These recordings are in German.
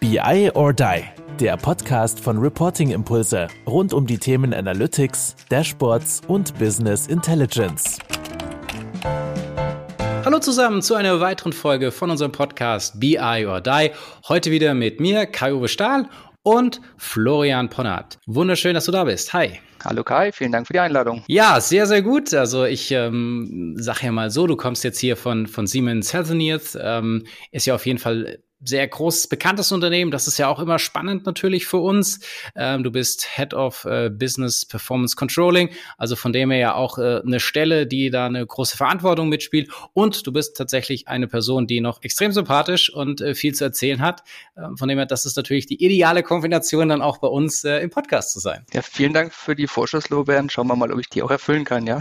BI or Die, der Podcast von Reporting Impulse rund um die Themen Analytics, Dashboards und Business Intelligence. Hallo zusammen zu einer weiteren Folge von unserem Podcast BI or Die. Heute wieder mit mir, Kai-Uwe Stahl und Florian Ponnert. Wunderschön, dass du da bist. Hi. Hallo Kai, vielen Dank für die Einladung. Ja, sehr, sehr gut. Also ich ähm, sage ja mal so, du kommst jetzt hier von, von Siemens Healthineers, ähm, ist ja auf jeden Fall sehr großes, bekanntes Unternehmen. Das ist ja auch immer spannend natürlich für uns. Ähm, du bist Head of äh, Business Performance Controlling, also von dem her ja auch äh, eine Stelle, die da eine große Verantwortung mitspielt. Und du bist tatsächlich eine Person, die noch extrem sympathisch und äh, viel zu erzählen hat. Ähm, von dem her, das ist natürlich die ideale Kombination, dann auch bei uns äh, im Podcast zu sein. Ja, vielen Dank für die Vorschusslorbeeren. Schauen wir mal, ob ich die auch erfüllen kann, ja.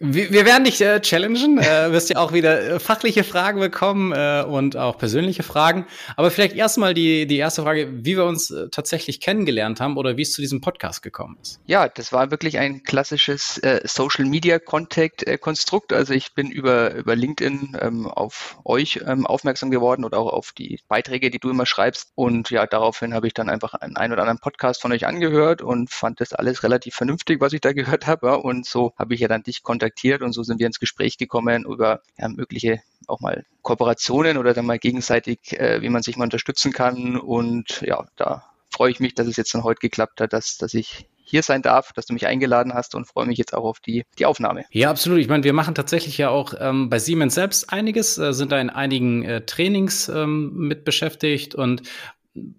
Wir, wir werden dich äh, challengen. Äh, wirst ja auch wieder fachliche Fragen bekommen und auch persönliche Fragen. Aber vielleicht erstmal die, die erste Frage, wie wir uns äh, tatsächlich kennengelernt haben oder wie es zu diesem Podcast gekommen ist. Ja, das war wirklich ein klassisches äh, Social Media Contact äh, Konstrukt. Also ich bin über, über LinkedIn ähm, auf euch ähm, aufmerksam geworden oder auch auf die Beiträge, die du immer schreibst. Und ja, daraufhin habe ich dann einfach einen ein oder anderen Podcast von euch angehört und fand das alles relativ vernünftig, was ich da gehört habe. Und so habe ich ja dann dich kontaktiert und so sind wir ins Gespräch gekommen über ja, mögliche auch mal Kooperationen oder dann mal gegenseitig, äh, wie man sich mal unterstützen kann. Und ja, da freue ich mich, dass es jetzt dann heute geklappt hat, dass, dass ich hier sein darf, dass du mich eingeladen hast und freue mich jetzt auch auf die, die Aufnahme. Ja, absolut. Ich meine, wir machen tatsächlich ja auch ähm, bei Siemens selbst einiges, äh, sind da in einigen äh, Trainings ähm, mit beschäftigt und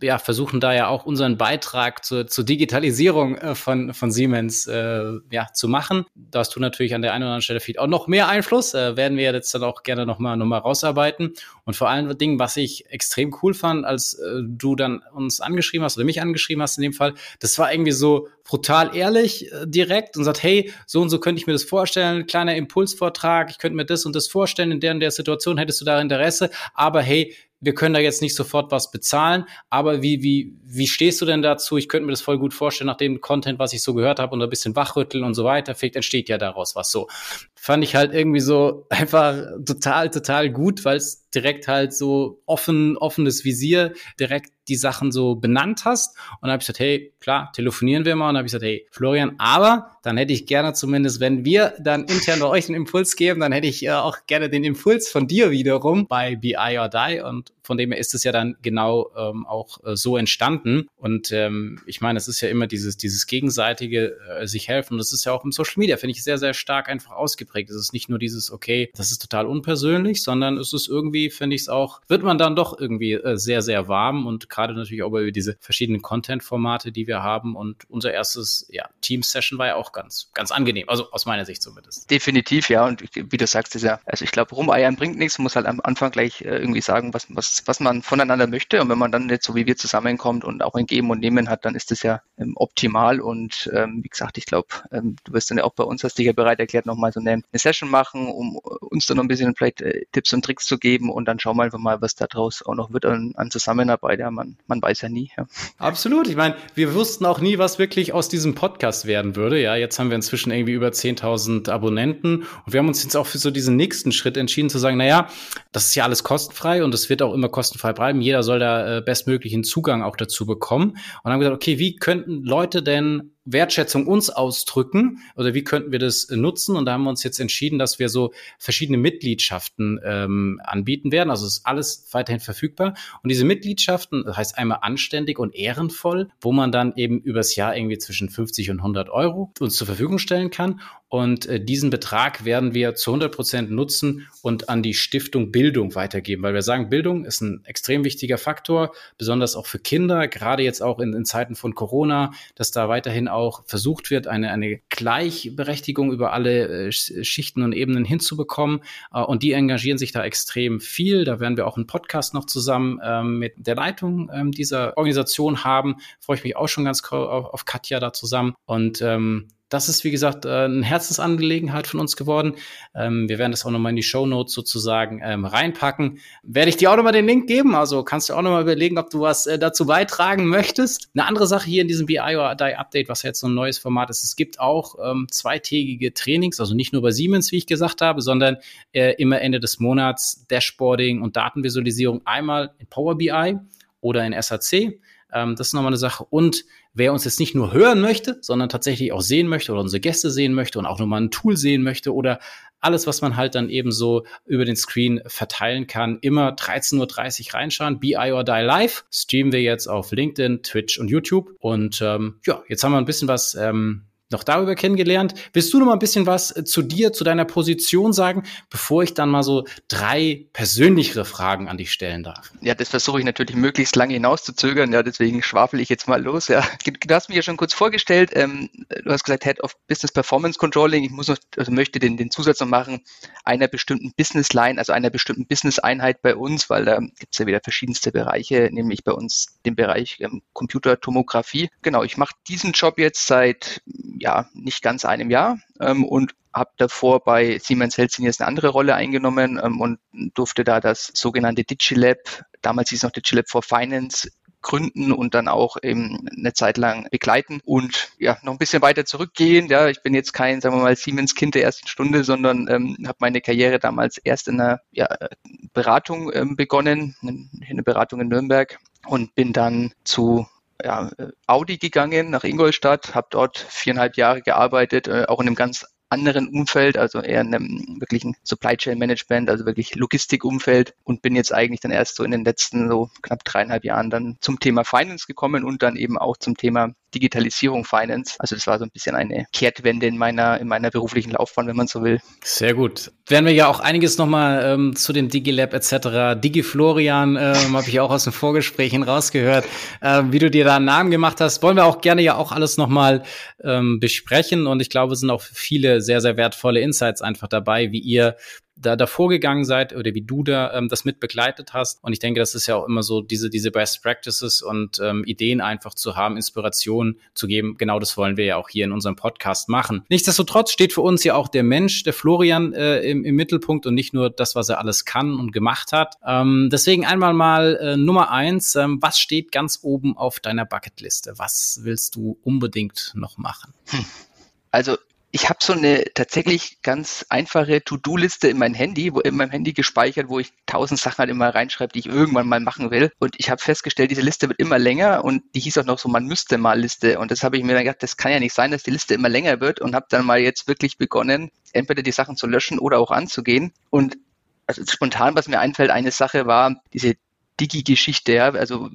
ja, versuchen da ja auch unseren Beitrag zur, zur Digitalisierung äh, von, von Siemens äh, ja, zu machen. Da hast du natürlich an der einen oder anderen Stelle viel auch noch mehr Einfluss, äh, werden wir jetzt dann auch gerne nochmal noch mal rausarbeiten. Und vor allen Dingen, was ich extrem cool fand, als äh, du dann uns angeschrieben hast oder mich angeschrieben hast in dem Fall, das war irgendwie so brutal ehrlich äh, direkt und sagt, hey, so und so könnte ich mir das vorstellen, kleiner Impulsvortrag, ich könnte mir das und das vorstellen, in der und der Situation hättest du da Interesse, aber hey, wir können da jetzt nicht sofort was bezahlen, aber wie, wie, wie stehst du denn dazu? Ich könnte mir das voll gut vorstellen, nach dem Content, was ich so gehört habe und ein bisschen wachrütteln und so weiter, vielleicht entsteht ja daraus was so. Fand ich halt irgendwie so einfach total, total gut, weil es direkt halt so offen, offenes Visier direkt die Sachen so benannt hast. Und habe ich gesagt, hey, klar, telefonieren wir mal. Und habe ich gesagt, hey, Florian, aber dann hätte ich gerne zumindest, wenn wir dann intern bei euch einen Impuls geben, dann hätte ich äh, auch gerne den Impuls von dir wiederum bei BI or Die. Und von dem her ist es ja dann genau ähm, auch äh, so entstanden. Und ähm, ich meine, es ist ja immer dieses, dieses gegenseitige äh, sich helfen. Das ist ja auch im Social Media, finde ich, sehr, sehr stark einfach ausgeprägt. Es ist nicht nur dieses, okay, das ist total unpersönlich, sondern es ist irgendwie, finde ich es auch, wird man dann doch irgendwie äh, sehr, sehr warm und gerade natürlich auch über diese verschiedenen Content-Formate, die wir haben. Und unser erstes ja, Team-Session war ja auch ganz, ganz angenehm. Also aus meiner Sicht zumindest. Definitiv, ja. Und wie du sagst, ist ja, also ich glaube, rumeiern bringt nichts. Man muss halt am Anfang gleich äh, irgendwie sagen, was, was, was man voneinander möchte. Und wenn man dann nicht so wie wir zusammenkommt und auch ein Geben und Nehmen hat, dann ist das ja ähm, optimal. Und ähm, wie gesagt, ich glaube, ähm, du wirst dann ja auch bei uns, hast dich ja bereit erklärt, nochmal so eine, eine Session machen, um uns dann noch ein bisschen vielleicht äh, Tipps und Tricks zu geben. Und dann schauen wir einfach mal, was da draus auch noch wird an, an Zusammenarbeit. Ja, man, man weiß ja nie. Ja. Absolut. Ich meine, wir wussten auch nie, was wirklich aus diesem Podcast werden würde. Ja, jetzt haben wir inzwischen irgendwie über 10.000 Abonnenten und wir haben uns jetzt auch für so diesen nächsten Schritt entschieden zu sagen, naja, das ist ja alles kostenfrei und es wird auch immer kostenfrei bleiben. Jeder soll da äh, bestmöglichen Zugang auch dazu bekommen und haben gesagt, okay, wie könnten Leute denn Wertschätzung uns ausdrücken oder wie könnten wir das nutzen? Und da haben wir uns jetzt entschieden, dass wir so verschiedene Mitgliedschaften ähm, anbieten werden. Also ist alles weiterhin verfügbar. Und diese Mitgliedschaften, das heißt einmal anständig und ehrenvoll, wo man dann eben übers Jahr irgendwie zwischen 50 und 100 Euro uns zur Verfügung stellen kann. Und äh, diesen Betrag werden wir zu 100 Prozent nutzen und an die Stiftung Bildung weitergeben, weil wir sagen, Bildung ist ein extrem wichtiger Faktor, besonders auch für Kinder, gerade jetzt auch in, in Zeiten von Corona, dass da weiterhin auch versucht wird, eine, eine Gleichberechtigung über alle äh, Schichten und Ebenen hinzubekommen. Äh, und die engagieren sich da extrem viel. Da werden wir auch einen Podcast noch zusammen ähm, mit der Leitung ähm, dieser Organisation haben. Freue ich mich auch schon ganz auf, Katja da zusammen. Und ähm, das ist, wie gesagt, äh, eine Herzensangelegenheit von uns geworden. Ähm, wir werden das auch nochmal in die Show Notes sozusagen ähm, reinpacken. Werde ich dir auch nochmal den Link geben, also kannst du auch nochmal überlegen, ob du was äh, dazu beitragen möchtest. Eine andere Sache hier in diesem BI or Die Update, was jetzt so ein neues Format ist, es gibt auch ähm, zweitägige Trainings, also nicht nur bei Siemens, wie ich gesagt habe, sondern äh, immer Ende des Monats Dashboarding und Datenvisualisierung einmal in Power BI oder in SAC. Ähm, das ist nochmal eine Sache. Und wer uns jetzt nicht nur hören möchte, sondern tatsächlich auch sehen möchte oder unsere Gäste sehen möchte und auch nochmal ein Tool sehen möchte oder alles, was man halt dann eben so über den Screen verteilen kann, immer 13.30 Uhr reinschauen. BI or Die Live streamen wir jetzt auf LinkedIn, Twitch und YouTube. Und ähm, ja, jetzt haben wir ein bisschen was ähm, noch darüber kennengelernt. Willst du noch mal ein bisschen was äh, zu dir, zu deiner Position sagen, bevor ich dann mal so drei persönlichere Fragen an dich stellen darf? Ja, das versuche ich natürlich möglichst lange hinauszuzögern. Ja, deswegen schwafel ich jetzt mal los. Ja, du hast mich ja schon kurz vorgestellt. Ähm, du hast gesagt Head of Business Performance Controlling. Ich muss noch, also möchte den, den Zusatz noch machen einer bestimmten Business Line, also einer bestimmten Business Einheit bei uns, weil da gibt es ja wieder verschiedenste Bereiche, nämlich bei uns den Bereich ähm, Computertomographie. Genau, ich mache diesen Job jetzt seit ja nicht ganz einem Jahr ähm, und habe davor bei Siemens Healthineers eine andere Rolle eingenommen ähm, und durfte da das sogenannte Digilab, damals hieß es noch Digilab for Finance, gründen und dann auch eben eine Zeit lang begleiten und ja, noch ein bisschen weiter zurückgehen. Ja, ich bin jetzt kein, sagen wir mal, Siemens-Kind der ersten Stunde, sondern ähm, habe meine Karriere damals erst in einer ja, Beratung ähm, begonnen, eine Beratung in Nürnberg und bin dann zu ja, Audi gegangen nach Ingolstadt, habe dort viereinhalb Jahre gearbeitet, äh, auch in einem ganz anderen Umfeld, also eher in einem wirklichen Supply Chain Management, also wirklich Logistikumfeld und bin jetzt eigentlich dann erst so in den letzten so knapp dreieinhalb Jahren dann zum Thema Finance gekommen und dann eben auch zum Thema Digitalisierung Finance. Also das war so ein bisschen eine Kehrtwende in meiner, in meiner beruflichen Laufbahn, wenn man so will. Sehr gut. Werden wir ja auch einiges nochmal ähm, zu dem DigiLab etc. DigiFlorian ähm, habe ich auch aus den Vorgesprächen rausgehört, äh, wie du dir da einen Namen gemacht hast. Wollen wir auch gerne ja auch alles nochmal ähm, besprechen und ich glaube, es sind auch viele sehr, sehr wertvolle Insights einfach dabei, wie ihr da davor gegangen seid oder wie du da ähm, das mit begleitet hast. Und ich denke, das ist ja auch immer so, diese, diese Best Practices und ähm, Ideen einfach zu haben, Inspiration zu geben. Genau das wollen wir ja auch hier in unserem Podcast machen. Nichtsdestotrotz steht für uns ja auch der Mensch, der Florian, äh, im, im Mittelpunkt und nicht nur das, was er alles kann und gemacht hat. Ähm, deswegen einmal mal äh, Nummer eins. Ähm, was steht ganz oben auf deiner Bucketliste? Was willst du unbedingt noch machen? Hm. Also ich habe so eine tatsächlich ganz einfache To-Do-Liste in mein Handy, wo in meinem Handy gespeichert, wo ich tausend Sachen halt immer reinschreibe, die ich irgendwann mal machen will. Und ich habe festgestellt, diese Liste wird immer länger und die hieß auch noch so, man müsste mal Liste. Und das habe ich mir dann gedacht, das kann ja nicht sein, dass die Liste immer länger wird und habe dann mal jetzt wirklich begonnen, entweder die Sachen zu löschen oder auch anzugehen. Und also spontan, was mir einfällt, eine Sache war diese Digi-Geschichte, ja, also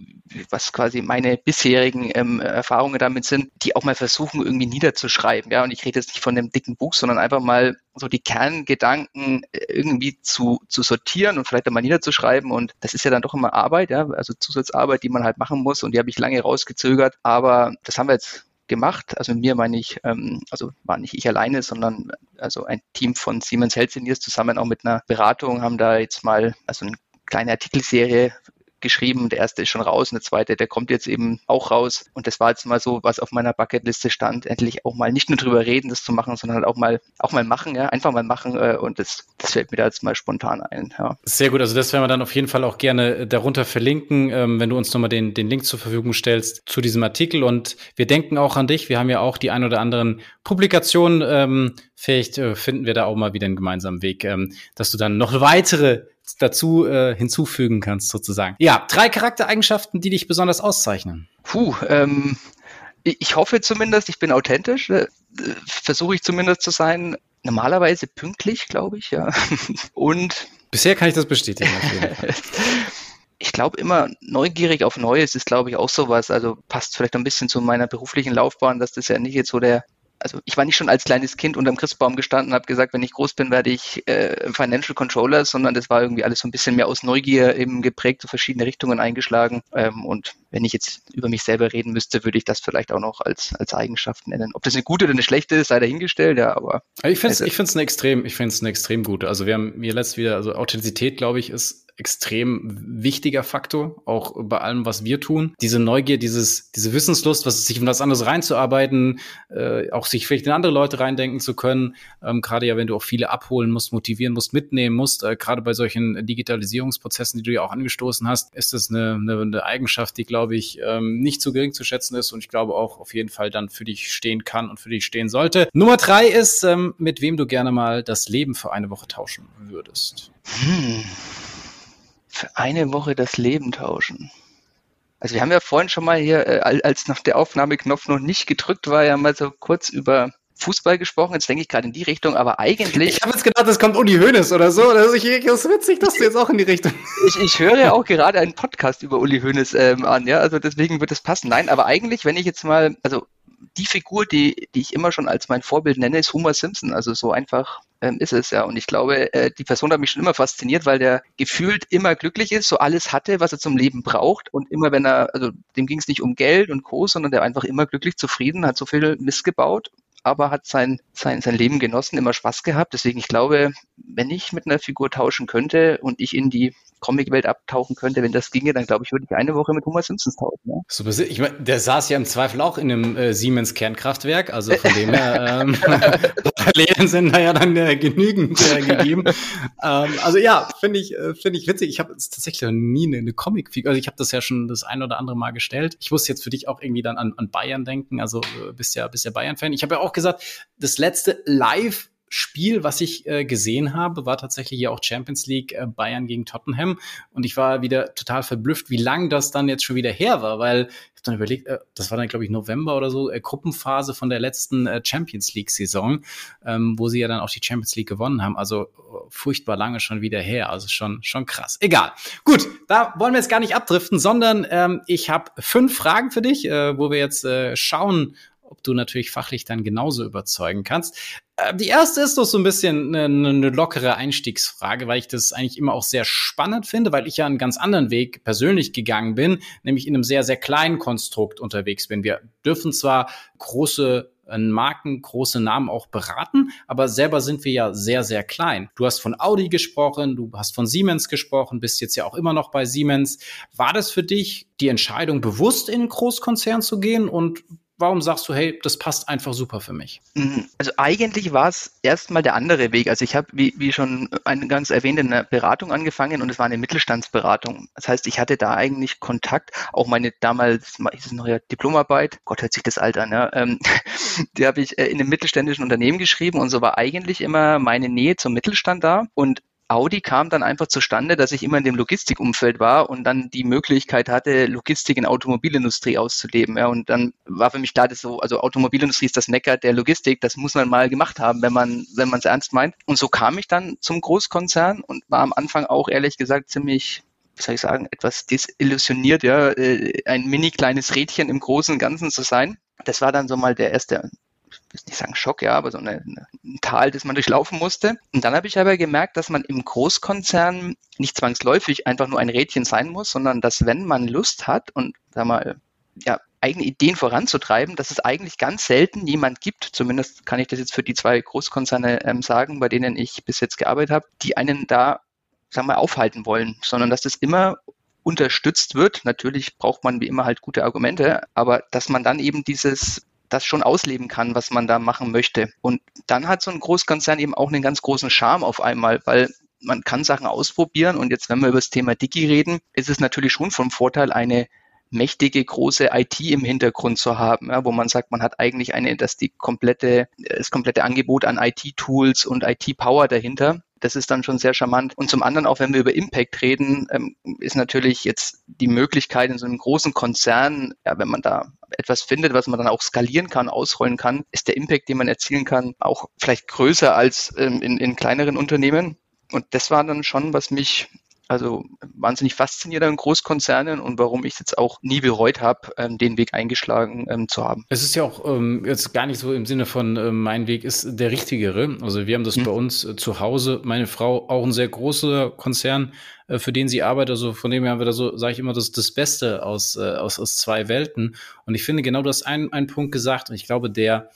was quasi meine bisherigen ähm, Erfahrungen damit sind, die auch mal versuchen, irgendwie niederzuschreiben. Ja, und ich rede jetzt nicht von dem dicken Buch, sondern einfach mal so die Kerngedanken äh, irgendwie zu, zu sortieren und vielleicht einmal niederzuschreiben. Und das ist ja dann doch immer Arbeit, ja, also Zusatzarbeit, die man halt machen muss. Und die habe ich lange rausgezögert. Aber das haben wir jetzt gemacht. Also mir meine ich, ähm, also war nicht ich alleine, sondern also ein Team von Siemens Healthineers zusammen auch mit einer Beratung haben da jetzt mal also ein kleine Artikelserie geschrieben. Der erste ist schon raus und der zweite, der kommt jetzt eben auch raus. Und das war jetzt mal so, was auf meiner Bucketliste stand, endlich auch mal nicht nur drüber reden, das zu machen, sondern halt auch mal auch mal machen, ja, einfach mal machen. Äh, und das, das fällt mir da jetzt mal spontan ein. Ja. Sehr gut, also das werden wir dann auf jeden Fall auch gerne äh, darunter verlinken, ähm, wenn du uns nochmal den, den Link zur Verfügung stellst zu diesem Artikel. Und wir denken auch an dich. Wir haben ja auch die ein oder anderen Publikationen. Ähm, vielleicht äh, finden wir da auch mal wieder einen gemeinsamen Weg, ähm, dass du dann noch weitere dazu äh, hinzufügen kannst, sozusagen. Ja, drei Charaktereigenschaften, die dich besonders auszeichnen. Puh, ähm, ich hoffe zumindest, ich bin authentisch, äh, versuche ich zumindest zu sein. Normalerweise pünktlich, glaube ich, ja. Und bisher kann ich das bestätigen. ich glaube immer neugierig auf Neues ist, glaube ich, auch sowas. Also passt vielleicht ein bisschen zu meiner beruflichen Laufbahn, dass das ja nicht jetzt so der also ich war nicht schon als kleines Kind unterm Christbaum gestanden und habe gesagt, wenn ich groß bin, werde ich äh, Financial Controller, sondern das war irgendwie alles so ein bisschen mehr aus Neugier eben geprägt, so verschiedene Richtungen eingeschlagen. Ähm, und wenn ich jetzt über mich selber reden müsste, würde ich das vielleicht auch noch als, als Eigenschaft nennen. Ob das eine gute oder eine schlechte ist, sei dahingestellt, ja, aber. Ich finde es ich find's eine extrem, ich finde es eine extrem gute. Also wir haben mir letzt wieder, also Authentizität, glaube ich, ist extrem wichtiger Faktor, auch bei allem, was wir tun. Diese Neugier, dieses, diese Wissenslust, was sich in was anderes reinzuarbeiten, äh, auch sich vielleicht in andere Leute reindenken zu können. Ähm, gerade ja, wenn du auch viele abholen musst, motivieren musst, mitnehmen musst, äh, gerade bei solchen Digitalisierungsprozessen, die du ja auch angestoßen hast, ist das eine, eine, eine Eigenschaft, die, glaube ich, ähm, nicht zu gering zu schätzen ist und ich glaube auch auf jeden Fall dann für dich stehen kann und für dich stehen sollte. Nummer drei ist, ähm, mit wem du gerne mal das Leben für eine Woche tauschen würdest. Hm für eine Woche das Leben tauschen. Also wir haben ja vorhin schon mal hier, äh, als noch der Aufnahmeknopf noch nicht gedrückt war, ja mal so kurz über Fußball gesprochen. Jetzt denke ich gerade in die Richtung, aber eigentlich. Ich habe jetzt gedacht, es kommt Uli Hoeneß oder so. Das ist, das ist witzig, dass du jetzt auch in die Richtung. Ich, ich höre ja auch gerade einen Podcast über Uli Hoeneß ähm, an, ja. Also deswegen wird es passen. Nein, aber eigentlich, wenn ich jetzt mal, also die Figur, die, die ich immer schon als mein Vorbild nenne, ist Homer Simpson. Also so einfach ähm, ist es ja. Und ich glaube, äh, die Person hat mich schon immer fasziniert, weil der gefühlt immer glücklich ist, so alles hatte, was er zum Leben braucht. Und immer wenn er, also dem ging es nicht um Geld und Co., sondern der einfach immer glücklich, zufrieden, hat so viel Mist gebaut aber hat sein, sein, sein Leben genossen, immer Spaß gehabt. Deswegen, ich glaube, wenn ich mit einer Figur tauschen könnte und ich in die Comicwelt abtauchen könnte, wenn das ginge, dann glaube ich, würde ich eine Woche mit Homer Simpsons tauchen. Ja? So, ich mein, der saß ja im Zweifel auch in einem äh, Siemens Kernkraftwerk, also von dem her ähm, Parallelen sind da ja dann äh, genügend äh, gegeben. ähm, also ja, finde ich, äh, finde ich witzig. Ich habe tatsächlich noch nie eine, eine Comic-Figur, also ich habe das ja schon das ein oder andere Mal gestellt. Ich muss jetzt für dich auch irgendwie dann an, an Bayern denken, also äh, bist ja, bist ja Bayern-Fan. Ich habe ja auch gesagt, das letzte Live Spiel, was ich äh, gesehen habe, war tatsächlich hier auch Champions League äh, Bayern gegen Tottenham. Und ich war wieder total verblüfft, wie lang das dann jetzt schon wieder her war, weil ich habe dann überlegt, äh, das war dann, glaube ich, November oder so, äh, Gruppenphase von der letzten äh, Champions League-Saison, ähm, wo sie ja dann auch die Champions League gewonnen haben. Also äh, furchtbar lange schon wieder her. Also schon, schon krass. Egal. Gut, da wollen wir jetzt gar nicht abdriften, sondern ähm, ich habe fünf Fragen für dich, äh, wo wir jetzt schauen, ob du natürlich fachlich dann genauso überzeugen kannst. Äh, die erste ist doch so ein bisschen eine, eine, lockere Einstiegsfrage, weil ich das eigentlich immer auch sehr spannend finde, weil ich ja einen ganz anderen Weg persönlich gegangen bin, nämlich in einem sehr, sehr kleinen Konstrukt unterwegs bin. Wir dürfen zwar große äh, Marken, große Namen auch beraten, aber selber sind wir ja sehr, sehr klein. Du hast von Audi gesprochen, du hast von Siemens gesprochen, bist jetzt ja auch immer noch bei Siemens. War das für dich die Entscheidung, bewusst in einen Großkonzern zu gehen und warum sagst du, hey, das passt einfach super für mich? Mhm. Also eigentlich war es erstmal der andere Weg. Also ich habe, wie, wie schon ganz erwähnt, in einer Beratung angefangen und es war eine Mittelstandsberatung. Das heißt, ich hatte da eigentlich Kontakt, auch meine damals, ist es noch ja Diplomarbeit, Gott hört sich das alt an, ja, ähm, die habe ich äh, in einem mittelständischen Unternehmen geschrieben und so war eigentlich immer meine Nähe zum Mittelstand da und Audi kam dann einfach zustande, dass ich immer in dem Logistikumfeld war und dann die Möglichkeit hatte, Logistik in Automobilindustrie auszuleben. Ja, und dann war für mich klar, dass so, also Automobilindustrie ist das Mecker der Logistik, das muss man mal gemacht haben, wenn man, wenn es ernst meint. Und so kam ich dann zum Großkonzern und war am Anfang auch ehrlich gesagt ziemlich wie soll ich sagen, etwas desillusioniert, ja, äh, ein mini kleines Rädchen im Großen und Ganzen zu sein. Das war dann so mal der erste ich nicht sagen Schock, ja, aber so eine, ein Tal, das man durchlaufen musste. Und dann habe ich aber gemerkt, dass man im Großkonzern nicht zwangsläufig einfach nur ein Rädchen sein muss, sondern dass wenn man Lust hat und sag mal, ja, eigene Ideen voranzutreiben, dass es eigentlich ganz selten jemand gibt, zumindest kann ich das jetzt für die zwei Großkonzerne ähm, sagen, bei denen ich bis jetzt gearbeitet habe, die einen da, sagen wir, aufhalten wollen, sondern dass das immer unterstützt wird. Natürlich braucht man wie immer halt gute Argumente, aber dass man dann eben dieses das schon ausleben kann, was man da machen möchte. Und dann hat so ein Großkonzern eben auch einen ganz großen Charme auf einmal, weil man kann Sachen ausprobieren. Und jetzt, wenn wir über das Thema Digi reden, ist es natürlich schon vom Vorteil, eine mächtige große IT im Hintergrund zu haben, ja, wo man sagt, man hat eigentlich eine, dass die komplette, das komplette Angebot an IT-Tools und IT-Power dahinter. Das ist dann schon sehr charmant. Und zum anderen, auch wenn wir über Impact reden, ähm, ist natürlich jetzt die Möglichkeit in so einem großen Konzern, ja, wenn man da etwas findet, was man dann auch skalieren kann, ausrollen kann, ist der Impact, den man erzielen kann, auch vielleicht größer als ähm, in, in kleineren Unternehmen. Und das war dann schon, was mich also wahnsinnig fasziniert an Großkonzernen und warum ich jetzt auch nie bereut habe, ähm, den Weg eingeschlagen ähm, zu haben. Es ist ja auch ähm, jetzt gar nicht so im Sinne von äh, mein Weg ist der richtigere. Also wir haben das hm. bei uns äh, zu Hause. Meine Frau auch ein sehr großer Konzern, äh, für den sie arbeitet. Also von dem her haben wir da so, sage ich immer, das, das Beste aus, äh, aus, aus zwei Welten. Und ich finde genau, du hast einen, einen Punkt gesagt und ich glaube, der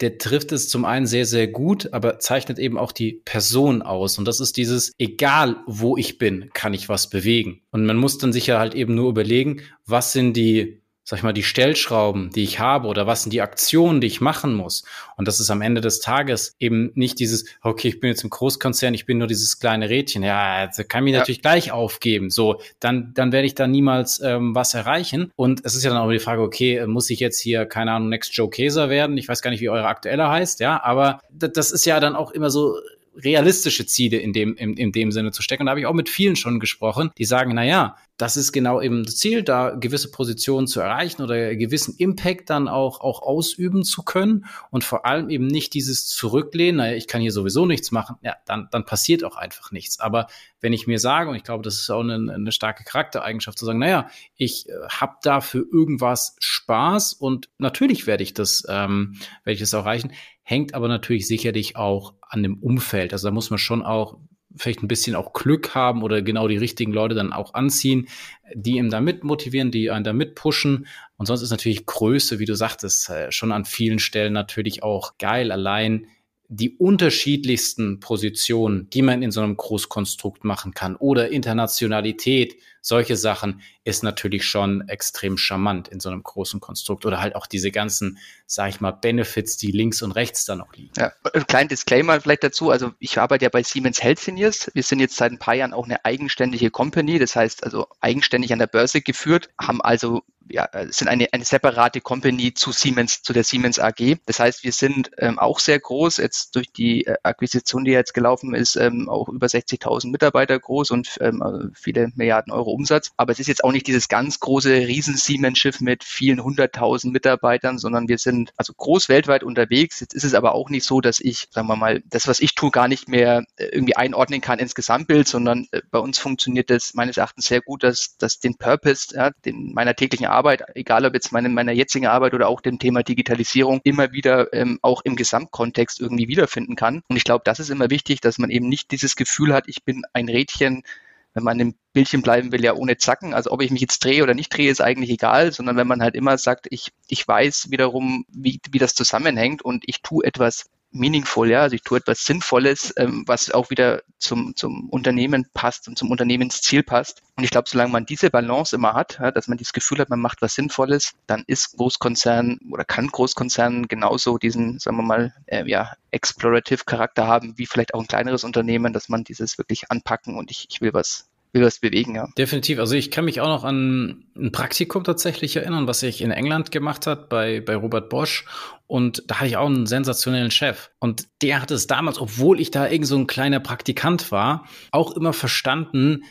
der trifft es zum einen sehr, sehr gut, aber zeichnet eben auch die Person aus. Und das ist dieses, egal wo ich bin, kann ich was bewegen. Und man muss dann sicher halt eben nur überlegen, was sind die sag ich mal, die Stellschrauben, die ich habe oder was sind die Aktionen, die ich machen muss. Und das ist am Ende des Tages eben nicht dieses, okay, ich bin jetzt im Großkonzern, ich bin nur dieses kleine Rädchen. Ja, das kann mich ja. natürlich gleich aufgeben. So, dann, dann werde ich da niemals ähm, was erreichen. Und es ist ja dann auch die Frage, okay, muss ich jetzt hier, keine Ahnung, Next Joe Käser werden? Ich weiß gar nicht, wie eure aktuelle heißt, ja, aber das ist ja dann auch immer so, realistische Ziele in dem, in, in dem Sinne zu stecken. Und da habe ich auch mit vielen schon gesprochen, die sagen, na ja, das ist genau eben das Ziel, da gewisse Positionen zu erreichen oder gewissen Impact dann auch, auch ausüben zu können und vor allem eben nicht dieses Zurücklehnen, naja, ich kann hier sowieso nichts machen, ja, dann, dann passiert auch einfach nichts. Aber wenn ich mir sage, und ich glaube, das ist auch eine, eine starke Charaktereigenschaft, zu sagen, naja, ich äh, habe da für irgendwas Spaß und natürlich werde ich das, ähm, werde ich das erreichen, hängt aber natürlich sicherlich auch an dem Umfeld. Also da muss man schon auch vielleicht ein bisschen auch Glück haben oder genau die richtigen Leute dann auch anziehen, die ihm damit motivieren, die einen damit pushen. Und sonst ist natürlich Größe, wie du sagtest, äh, schon an vielen Stellen natürlich auch geil. Allein die unterschiedlichsten Positionen, die man in so einem Großkonstrukt machen kann oder Internationalität, solche Sachen ist natürlich schon extrem charmant in so einem großen Konstrukt oder halt auch diese ganzen, sag ich mal, Benefits, die links und rechts da noch liegen. Ja, ein kleiner Disclaimer vielleicht dazu. Also ich arbeite ja bei Siemens Healthineers. Wir sind jetzt seit ein paar Jahren auch eine eigenständige Company. Das heißt also eigenständig an der Börse geführt, haben also ja, sind eine, eine separate Company zu Siemens, zu der Siemens AG. Das heißt, wir sind ähm, auch sehr groß, jetzt durch die äh, Akquisition, die jetzt gelaufen ist, ähm, auch über 60.000 Mitarbeiter groß und ähm, also viele Milliarden Euro Umsatz. Aber es ist jetzt auch nicht dieses ganz große Riesen-Siemens-Schiff mit vielen hunderttausend Mitarbeitern, sondern wir sind also groß weltweit unterwegs. Jetzt ist es aber auch nicht so, dass ich, sagen wir mal, das, was ich tue, gar nicht mehr äh, irgendwie einordnen kann ins Gesamtbild, sondern äh, bei uns funktioniert das meines Erachtens sehr gut, dass, dass den Purpose ja, den meiner täglichen Arbeit, egal ob jetzt meine, meiner jetzigen Arbeit oder auch dem Thema Digitalisierung, immer wieder ähm, auch im Gesamtkontext irgendwie wiederfinden kann. Und ich glaube, das ist immer wichtig, dass man eben nicht dieses Gefühl hat, ich bin ein Rädchen, wenn man im Bildchen bleiben will, ja ohne Zacken. Also ob ich mich jetzt drehe oder nicht drehe, ist eigentlich egal, sondern wenn man halt immer sagt, ich, ich weiß wiederum, wie, wie das zusammenhängt und ich tue etwas meaningful, ja, also ich tue etwas Sinnvolles, ähm, was auch wieder zum, zum Unternehmen passt und zum Unternehmensziel passt. Und ich glaube, solange man diese Balance immer hat, ja, dass man dieses Gefühl hat, man macht was Sinnvolles, dann ist Großkonzern oder kann Großkonzern genauso diesen, sagen wir mal, äh, ja, explorative Charakter haben, wie vielleicht auch ein kleineres Unternehmen, dass man dieses wirklich anpacken und ich, ich will was will was bewegen, ja. Definitiv. Also ich kann mich auch noch an ein Praktikum tatsächlich erinnern, was ich in England gemacht hat bei, bei Robert Bosch. Und da hatte ich auch einen sensationellen Chef. Und der hat es damals, obwohl ich da irgend so ein kleiner Praktikant war, auch immer verstanden,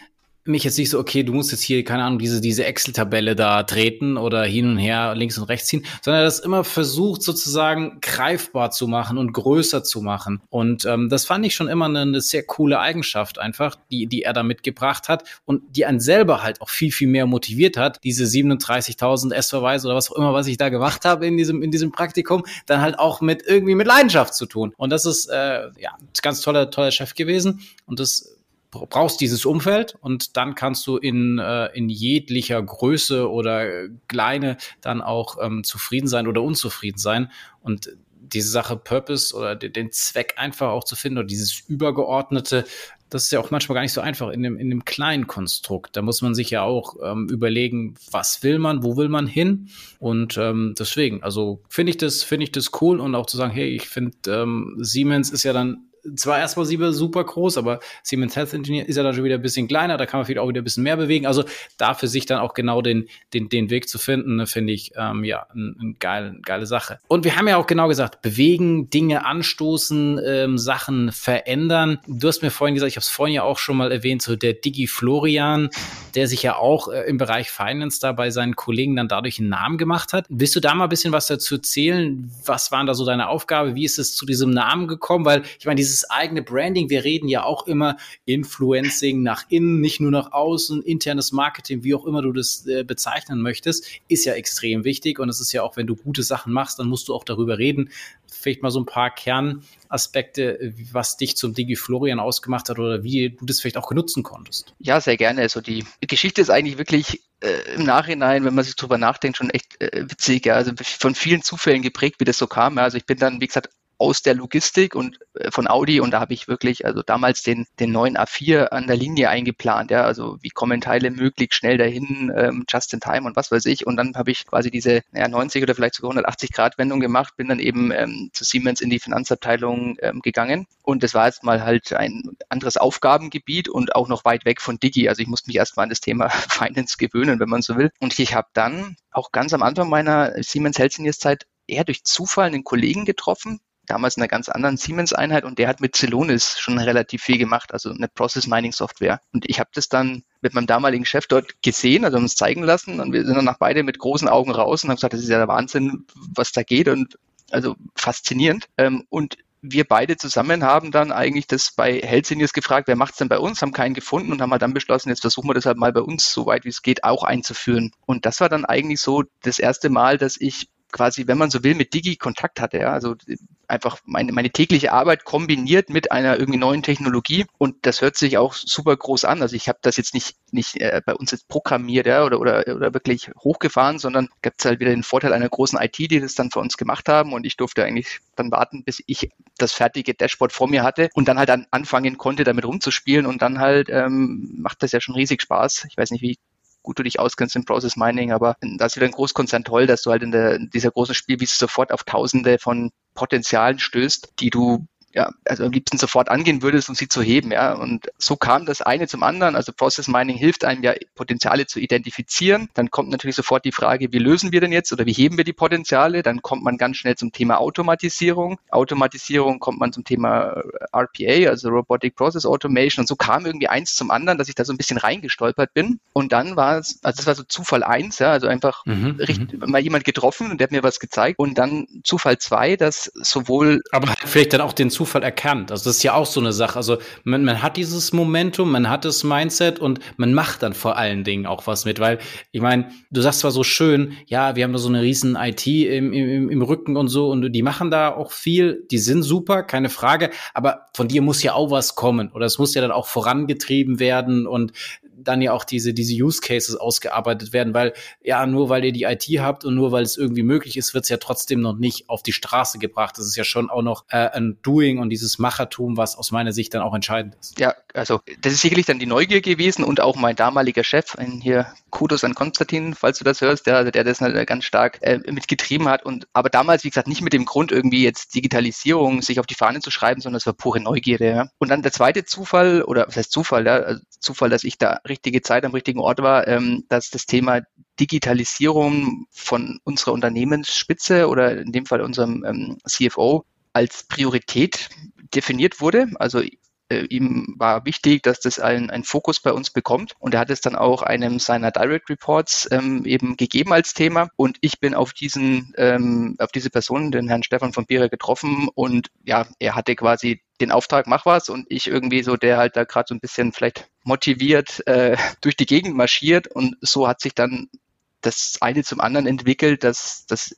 mich jetzt nicht so, okay, du musst jetzt hier, keine Ahnung, diese, diese Excel-Tabelle da treten oder hin und her, links und rechts ziehen, sondern das immer versucht sozusagen greifbar zu machen und größer zu machen. Und ähm, das fand ich schon immer eine, eine sehr coole Eigenschaft einfach, die, die er da mitgebracht hat und die einen selber halt auch viel, viel mehr motiviert hat, diese 37.000 S-Verweise oder was auch immer, was ich da gemacht habe in diesem, in diesem Praktikum, dann halt auch mit irgendwie mit Leidenschaft zu tun. Und das ist, äh, ja, ganz toller, toller Chef gewesen und das brauchst dieses Umfeld und dann kannst du in, äh, in jeglicher Größe oder kleine dann auch ähm, zufrieden sein oder unzufrieden sein. Und diese Sache Purpose oder den Zweck einfach auch zu finden oder dieses Übergeordnete, das ist ja auch manchmal gar nicht so einfach in dem, in dem kleinen Konstrukt. Da muss man sich ja auch ähm, überlegen, was will man, wo will man hin? Und ähm, deswegen, also finde ich das, finde ich das cool und auch zu sagen, hey, ich finde, ähm, Siemens ist ja dann zwar erstmal super groß, aber Siemens Health Engineer ist ja dann schon wieder ein bisschen kleiner, da kann man vielleicht auch wieder ein bisschen mehr bewegen. Also da für sich dann auch genau den, den, den Weg zu finden, ne, finde ich ähm, ja eine ein geile, geile Sache. Und wir haben ja auch genau gesagt, bewegen, Dinge anstoßen, ähm, Sachen verändern. Du hast mir vorhin gesagt, ich habe es vorhin ja auch schon mal erwähnt, so der Digi Florian, der sich ja auch äh, im Bereich Finance da bei seinen Kollegen dann dadurch einen Namen gemacht hat. Willst du da mal ein bisschen was dazu erzählen? Was waren da so deine Aufgabe? Wie ist es zu diesem Namen gekommen? Weil ich meine, dieses dieses eigene Branding. Wir reden ja auch immer Influencing nach innen, nicht nur nach außen, internes Marketing, wie auch immer du das äh, bezeichnen möchtest, ist ja extrem wichtig. Und es ist ja auch, wenn du gute Sachen machst, dann musst du auch darüber reden. Vielleicht mal so ein paar Kernaspekte, was dich zum Digi Florian ausgemacht hat oder wie du das vielleicht auch genutzen konntest. Ja, sehr gerne. Also die Geschichte ist eigentlich wirklich äh, im Nachhinein, wenn man sich drüber nachdenkt, schon echt äh, witzig. Ja. Also von vielen Zufällen geprägt, wie das so kam. Ja. Also ich bin dann, wie gesagt, aus der Logistik und äh, von Audi und da habe ich wirklich also damals den den neuen A4 an der Linie eingeplant, ja, also wie kommen Teile möglichst schnell dahin, ähm, just in time und was weiß ich. Und dann habe ich quasi diese ja, 90 oder vielleicht sogar 180 Grad Wendung gemacht, bin dann eben ähm, zu Siemens in die Finanzabteilung ähm, gegangen. Und das war jetzt mal halt ein anderes Aufgabengebiet und auch noch weit weg von Digi, also ich musste mich erstmal an das Thema Finance gewöhnen, wenn man so will. Und ich habe dann auch ganz am Anfang meiner Siemens Healthineers Zeit eher durch Zufall einen Kollegen getroffen, damals in einer ganz anderen Siemens-Einheit und der hat mit Celonis schon relativ viel gemacht, also eine Process Mining Software. Und ich habe das dann mit meinem damaligen Chef dort gesehen, also uns zeigen lassen und wir sind dann nach beide mit großen Augen raus und haben gesagt, das ist ja der Wahnsinn, was da geht und also faszinierend. Ähm, und wir beide zusammen haben dann eigentlich das bei Helsingers gefragt, wer macht es denn bei uns, haben keinen gefunden und haben halt dann beschlossen, jetzt versuchen wir das halt mal bei uns, so weit wie es geht, auch einzuführen. Und das war dann eigentlich so das erste Mal, dass ich quasi, wenn man so will, mit Digi Kontakt hatte. Ja? Also einfach meine, meine tägliche Arbeit kombiniert mit einer irgendwie neuen Technologie und das hört sich auch super groß an. Also ich habe das jetzt nicht, nicht äh, bei uns jetzt programmiert ja, oder, oder, oder wirklich hochgefahren, sondern gibt es halt wieder den Vorteil einer großen IT, die das dann für uns gemacht haben und ich durfte eigentlich dann warten, bis ich das fertige Dashboard vor mir hatte und dann halt dann anfangen konnte, damit rumzuspielen und dann halt ähm, macht das ja schon riesig Spaß. Ich weiß nicht, wie gut du dich auskennst im Process Mining, aber da ist wieder ein Großkonzern toll, dass du halt in, der, in dieser großen Spielwiese sofort auf Tausende von Potenzialen stößt, die du ja, also am liebsten sofort angehen würdest, um sie zu heben, ja. Und so kam das eine zum anderen. Also Process Mining hilft einem ja, Potenziale zu identifizieren. Dann kommt natürlich sofort die Frage, wie lösen wir denn jetzt oder wie heben wir die Potenziale? Dann kommt man ganz schnell zum Thema Automatisierung. Automatisierung kommt man zum Thema äh, RPA, also Robotic Process Automation. Und so kam irgendwie eins zum anderen, dass ich da so ein bisschen reingestolpert bin. Und dann war es, also das war so Zufall eins, ja, also einfach mhm, mhm. mal jemand getroffen und der hat mir was gezeigt. Und dann Zufall zwei, dass sowohl. Aber vielleicht dann auch den Zufall erkannt. Also das ist ja auch so eine Sache. Also man, man hat dieses Momentum, man hat das Mindset und man macht dann vor allen Dingen auch was mit, weil ich meine, du sagst zwar so schön, ja, wir haben da so eine riesen IT im, im, im Rücken und so und die machen da auch viel, die sind super, keine Frage, aber von dir muss ja auch was kommen oder es muss ja dann auch vorangetrieben werden und dann ja auch diese, diese Use Cases ausgearbeitet werden, weil ja, nur weil ihr die IT habt und nur weil es irgendwie möglich ist, wird es ja trotzdem noch nicht auf die Straße gebracht. Das ist ja schon auch noch äh, ein Doing und dieses Machertum, was aus meiner Sicht dann auch entscheidend ist. Ja, also das ist sicherlich dann die Neugier gewesen und auch mein damaliger Chef, ein hier Kudos an Konstantin, falls du das hörst, der, der das halt ganz stark äh, mitgetrieben hat. Und aber damals, wie gesagt, nicht mit dem Grund, irgendwie jetzt Digitalisierung sich auf die Fahne zu schreiben, sondern es war pure Neugierde. Ja. Und dann der zweite Zufall, oder was heißt Zufall, ja, also Zufall, dass ich da richtige Zeit am richtigen Ort war, ähm, dass das Thema Digitalisierung von unserer Unternehmensspitze oder in dem Fall unserem ähm, CFO als Priorität definiert wurde. Also äh, ihm war wichtig, dass das ein, ein Fokus bei uns bekommt. Und er hat es dann auch einem seiner Direct Reports ähm, eben gegeben als Thema. Und ich bin auf diesen, ähm, auf diese Person, den Herrn Stefan von Bierer, getroffen. Und ja, er hatte quasi den Auftrag, mach was. Und ich irgendwie so, der halt da gerade so ein bisschen vielleicht motiviert äh, durch die Gegend marschiert. Und so hat sich dann das eine zum anderen entwickelt, dass, dass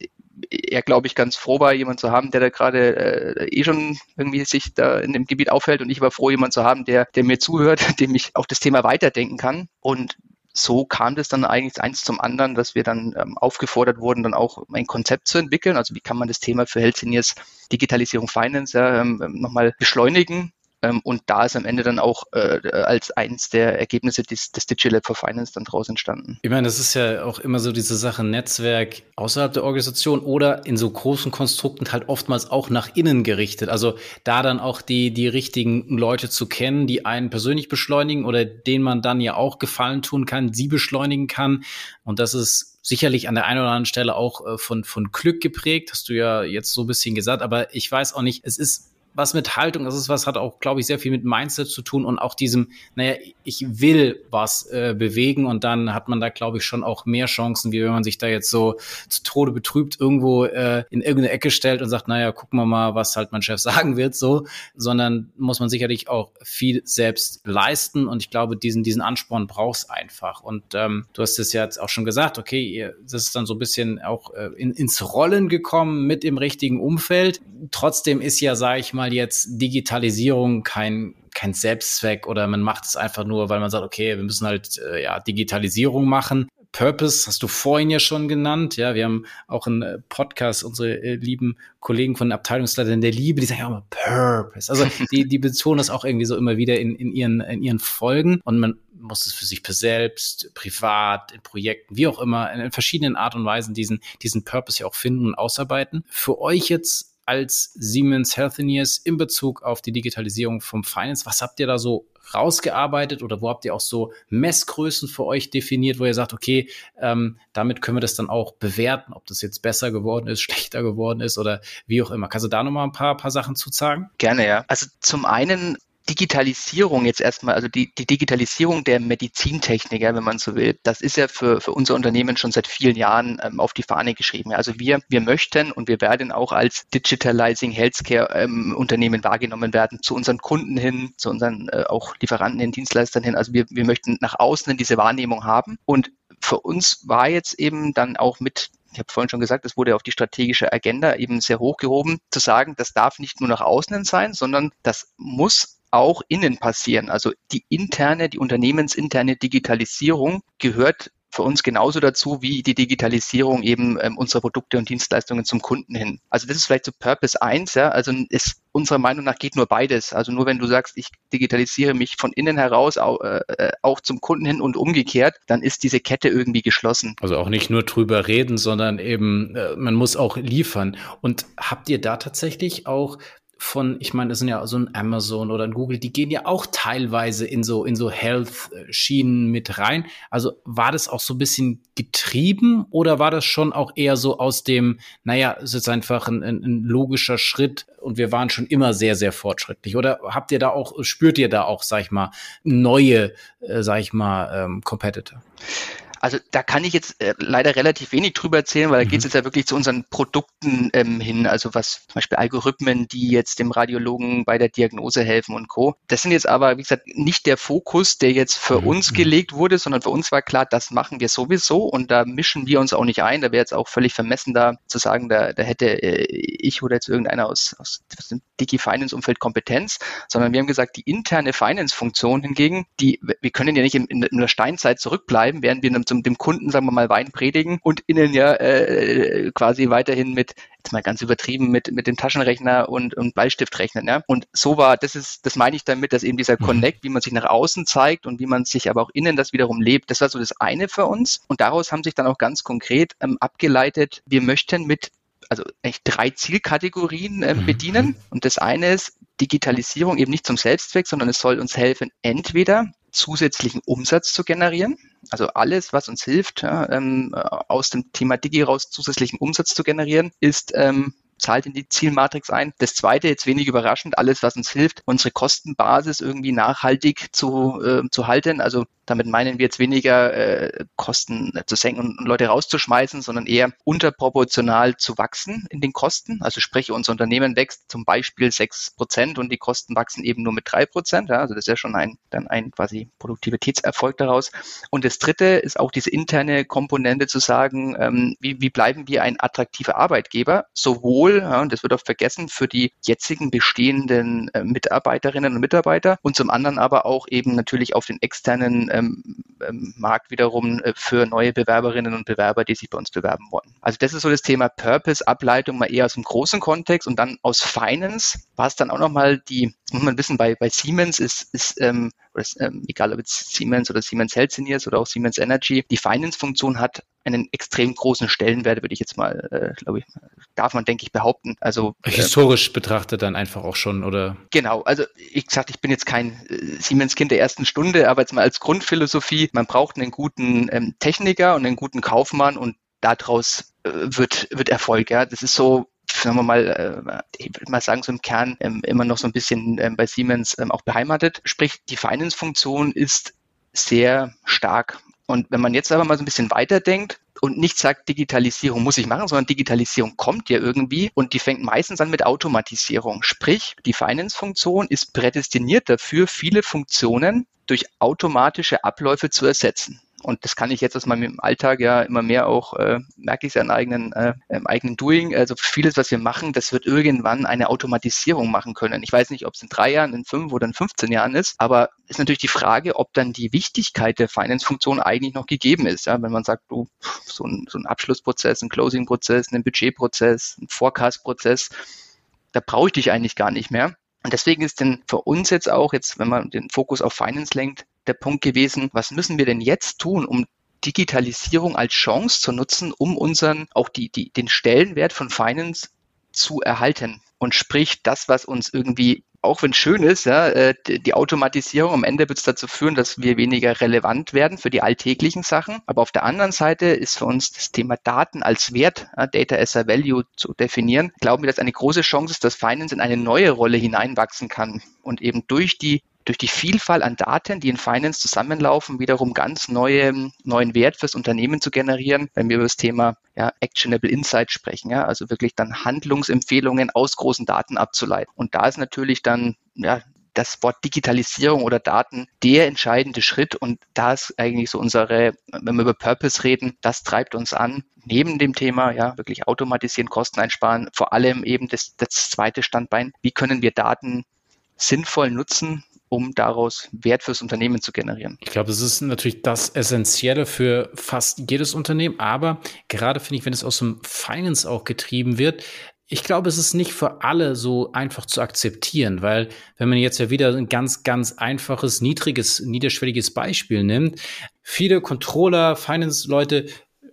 er, glaube ich, ganz froh war, jemanden zu haben, der da gerade äh, eh schon irgendwie sich da in dem Gebiet aufhält. Und ich war froh, jemanden zu haben, der, der mir zuhört, dem ich auch das Thema weiterdenken kann. Und so kam das dann eigentlich eins zum anderen, dass wir dann ähm, aufgefordert wurden, dann auch ein Konzept zu entwickeln. Also wie kann man das Thema für Healthineers Digitalisierung Finance ja, ähm, nochmal beschleunigen ähm, und da ist am Ende dann auch äh, als eins der Ergebnisse des, des Digital Lab for Finance dann draus entstanden. Ich meine, das ist ja auch immer so diese Sache Netzwerk außerhalb der Organisation oder in so großen Konstrukten halt oftmals auch nach innen gerichtet. Also da dann auch die, die richtigen Leute zu kennen, die einen persönlich beschleunigen oder denen man dann ja auch Gefallen tun kann, sie beschleunigen kann. Und das ist sicherlich an der einen oder anderen Stelle auch äh, von, von Glück geprägt, hast du ja jetzt so ein bisschen gesagt, aber ich weiß auch nicht, es ist was mit Haltung, das ist was, hat auch, glaube ich, sehr viel mit Mindset zu tun und auch diesem, naja, ich will was äh, bewegen und dann hat man da, glaube ich, schon auch mehr Chancen, wie wenn man sich da jetzt so zu Tode betrübt irgendwo äh, in irgendeine Ecke stellt und sagt, naja, gucken wir mal, was halt mein Chef sagen wird, so, sondern muss man sicherlich auch viel selbst leisten und ich glaube, diesen, diesen Ansporn brauchst einfach und ähm, du hast es ja jetzt auch schon gesagt, okay, ihr, das ist dann so ein bisschen auch äh, in, ins Rollen gekommen mit dem richtigen Umfeld. Trotzdem ist ja, sage ich mal, mal jetzt Digitalisierung kein, kein Selbstzweck oder man macht es einfach nur, weil man sagt, okay, wir müssen halt äh, ja, Digitalisierung machen. Purpose hast du vorhin ja schon genannt. Ja, wir haben auch einen äh, Podcast, unsere äh, lieben Kollegen von Abteilungsleitern der Liebe, die sagen ja immer Purpose. Also die, die betonen das auch irgendwie so immer wieder in, in, ihren, in ihren Folgen und man muss es für sich selbst, privat, in Projekten, wie auch immer, in verschiedenen Art und Weisen diesen, diesen Purpose ja auch finden und ausarbeiten. Für euch jetzt als Siemens Healthineers in Bezug auf die Digitalisierung vom Finance? Was habt ihr da so rausgearbeitet oder wo habt ihr auch so Messgrößen für euch definiert, wo ihr sagt, okay, ähm, damit können wir das dann auch bewerten, ob das jetzt besser geworden ist, schlechter geworden ist oder wie auch immer. Kannst du da nochmal ein paar, paar Sachen zu sagen? Gerne, ja. Also zum einen Digitalisierung jetzt erstmal, also die, die Digitalisierung der Medizintechnik, ja, wenn man so will, das ist ja für, für unser Unternehmen schon seit vielen Jahren ähm, auf die Fahne geschrieben. Also wir, wir möchten und wir werden auch als Digitalizing Healthcare ähm, Unternehmen wahrgenommen werden, zu unseren Kunden hin, zu unseren äh, auch Lieferanten hin, Dienstleistern hin. Also wir, wir möchten nach außen diese Wahrnehmung haben. Und für uns war jetzt eben dann auch mit ich habe vorhin schon gesagt, es wurde auf die strategische Agenda eben sehr hochgehoben, zu sagen, das darf nicht nur nach außen sein, sondern das muss auch innen passieren. Also die interne, die unternehmensinterne Digitalisierung gehört für uns genauso dazu wie die Digitalisierung eben ähm, unserer Produkte und Dienstleistungen zum Kunden hin. Also das ist vielleicht so Purpose 1, ja. Also es unserer Meinung nach geht nur beides. Also nur wenn du sagst, ich digitalisiere mich von innen heraus auch, äh, äh, auch zum Kunden hin und umgekehrt, dann ist diese Kette irgendwie geschlossen. Also auch nicht nur drüber reden, sondern eben äh, man muss auch liefern. Und habt ihr da tatsächlich auch von, ich meine, das sind ja so ein Amazon oder ein Google, die gehen ja auch teilweise in so, in so Health-Schienen mit rein. Also war das auch so ein bisschen getrieben oder war das schon auch eher so aus dem, naja, es ist einfach ein, ein, ein logischer Schritt und wir waren schon immer sehr, sehr fortschrittlich? Oder habt ihr da auch, spürt ihr da auch, sag ich mal, neue, äh, sag ich mal, ähm, Competitor? Also da kann ich jetzt äh, leider relativ wenig drüber erzählen, weil da mhm. geht es jetzt ja wirklich zu unseren Produkten ähm, hin, also was zum Beispiel Algorithmen, die jetzt dem Radiologen bei der Diagnose helfen und Co. Das sind jetzt aber, wie gesagt, nicht der Fokus, der jetzt für mhm. uns gelegt wurde, sondern für uns war klar, das machen wir sowieso und da mischen wir uns auch nicht ein. Da wäre jetzt auch völlig vermessen, da zu sagen, da, da hätte äh, ich oder jetzt irgendeiner aus, aus dem Digi-Finance-Umfeld Kompetenz, sondern wir haben gesagt, die interne Finance-Funktion hingegen, die, wir können ja nicht in, in, in der Steinzeit zurückbleiben, während wir in einem zum dem Kunden, sagen wir mal, Wein predigen und innen ja äh, quasi weiterhin mit, jetzt mal ganz übertrieben, mit, mit dem Taschenrechner und, und Bleistift rechnen. Ja? Und so war, das ist, das meine ich damit, dass eben dieser mhm. Connect, wie man sich nach außen zeigt und wie man sich aber auch innen das wiederum lebt, das war so das eine für uns. Und daraus haben sich dann auch ganz konkret ähm, abgeleitet, wir möchten mit also eigentlich drei Zielkategorien äh, bedienen. Und das eine ist Digitalisierung eben nicht zum Selbstzweck, sondern es soll uns helfen, entweder zusätzlichen Umsatz zu generieren. Also alles, was uns hilft, ja, ähm, aus dem Thema Digi raus zusätzlichen Umsatz zu generieren, ist ähm, zahlt in die Zielmatrix ein. Das zweite, jetzt wenig überraschend, alles, was uns hilft, unsere Kostenbasis irgendwie nachhaltig zu, äh, zu halten. Also damit meinen wir jetzt weniger äh, Kosten zu senken und Leute rauszuschmeißen, sondern eher unterproportional zu wachsen in den Kosten. Also sprich, unser Unternehmen wächst zum Beispiel sechs Prozent und die Kosten wachsen eben nur mit drei Prozent. Ja, also das ist ja schon ein, dann ein quasi Produktivitätserfolg daraus. Und das dritte ist auch diese interne Komponente zu sagen, ähm, wie, wie bleiben wir ein attraktiver Arbeitgeber, sowohl, ja, und das wird oft vergessen, für die jetzigen bestehenden äh, Mitarbeiterinnen und Mitarbeiter und zum anderen aber auch eben natürlich auf den externen äh, ähm, ähm, Markt wiederum äh, für neue Bewerberinnen und Bewerber, die sich bei uns bewerben wollen. Also das ist so das Thema Purpose, Ableitung mal eher aus dem großen Kontext und dann aus Finance war dann auch nochmal die, muss man wissen, bei, bei Siemens ist, ist ähm, ähm, egal ob es Siemens oder Siemens Healthineers oder auch Siemens Energy, die Finance-Funktion hat einen extrem großen Stellenwert, würde ich jetzt mal, äh, glaube ich, darf man, denke ich, behaupten. Also äh, historisch äh, betrachtet dann einfach auch schon, oder? Genau, also ich gesagt, ich bin jetzt kein äh, Siemens-Kind der ersten Stunde, aber jetzt mal als Grundphilosophie, man braucht einen guten ähm, Techniker und einen guten Kaufmann und daraus äh, wird, wird Erfolg. Ja, das ist so sagen wir mal, äh, ich würde mal sagen, so im Kern ähm, immer noch so ein bisschen ähm, bei Siemens ähm, auch beheimatet. Sprich, die Finance-Funktion ist sehr stark. Und wenn man jetzt aber mal so ein bisschen weiterdenkt, und nicht sagt, Digitalisierung muss ich machen, sondern Digitalisierung kommt ja irgendwie und die fängt meistens an mit Automatisierung. Sprich, die Finance-Funktion ist prädestiniert dafür, viele Funktionen durch automatische Abläufe zu ersetzen. Und das kann ich jetzt aus meinem Alltag ja immer mehr auch, äh, merke ich es an eigenen, äh, im eigenen Doing. Also vieles, was wir machen, das wird irgendwann eine Automatisierung machen können. Ich weiß nicht, ob es in drei Jahren, in fünf oder in 15 Jahren ist, aber ist natürlich die Frage, ob dann die Wichtigkeit der Finance-Funktion eigentlich noch gegeben ist. Ja? Wenn man sagt, du, so ein, so ein Abschlussprozess, ein Closing-Prozess, ein Budgetprozess, ein Forecast-Prozess, da brauche ich dich eigentlich gar nicht mehr. Und deswegen ist denn für uns jetzt auch, jetzt, wenn man den Fokus auf Finance lenkt, der Punkt gewesen, was müssen wir denn jetzt tun, um Digitalisierung als Chance zu nutzen, um unseren, auch die, die, den Stellenwert von Finance zu erhalten. Und sprich, das, was uns irgendwie auch wenn es schön ist, ja, äh, die Automatisierung am Ende wird es dazu führen, dass wir weniger relevant werden für die alltäglichen Sachen. Aber auf der anderen Seite ist für uns das Thema Daten als Wert, ja, Data as a Value zu definieren, glauben wir, dass eine große Chance ist, dass Finance in eine neue Rolle hineinwachsen kann und eben durch die durch die Vielfalt an Daten, die in Finance zusammenlaufen, wiederum ganz neue, neuen Wert fürs Unternehmen zu generieren, wenn wir über das Thema ja, Actionable Insight sprechen, ja, also wirklich dann Handlungsempfehlungen aus großen Daten abzuleiten. Und da ist natürlich dann ja, das Wort Digitalisierung oder Daten der entscheidende Schritt. Und da ist eigentlich so unsere, wenn wir über Purpose reden, das treibt uns an, neben dem Thema, ja, wirklich automatisieren, Kosten einsparen, vor allem eben das, das zweite Standbein, wie können wir Daten sinnvoll nutzen, um daraus Wert fürs Unternehmen zu generieren. Ich glaube, das ist natürlich das Essentielle für fast jedes Unternehmen, aber gerade finde ich, wenn es aus dem Finance auch getrieben wird, ich glaube, es ist nicht für alle so einfach zu akzeptieren, weil wenn man jetzt ja wieder ein ganz, ganz einfaches, niedriges, niederschwelliges Beispiel nimmt, viele Controller, Finance-Leute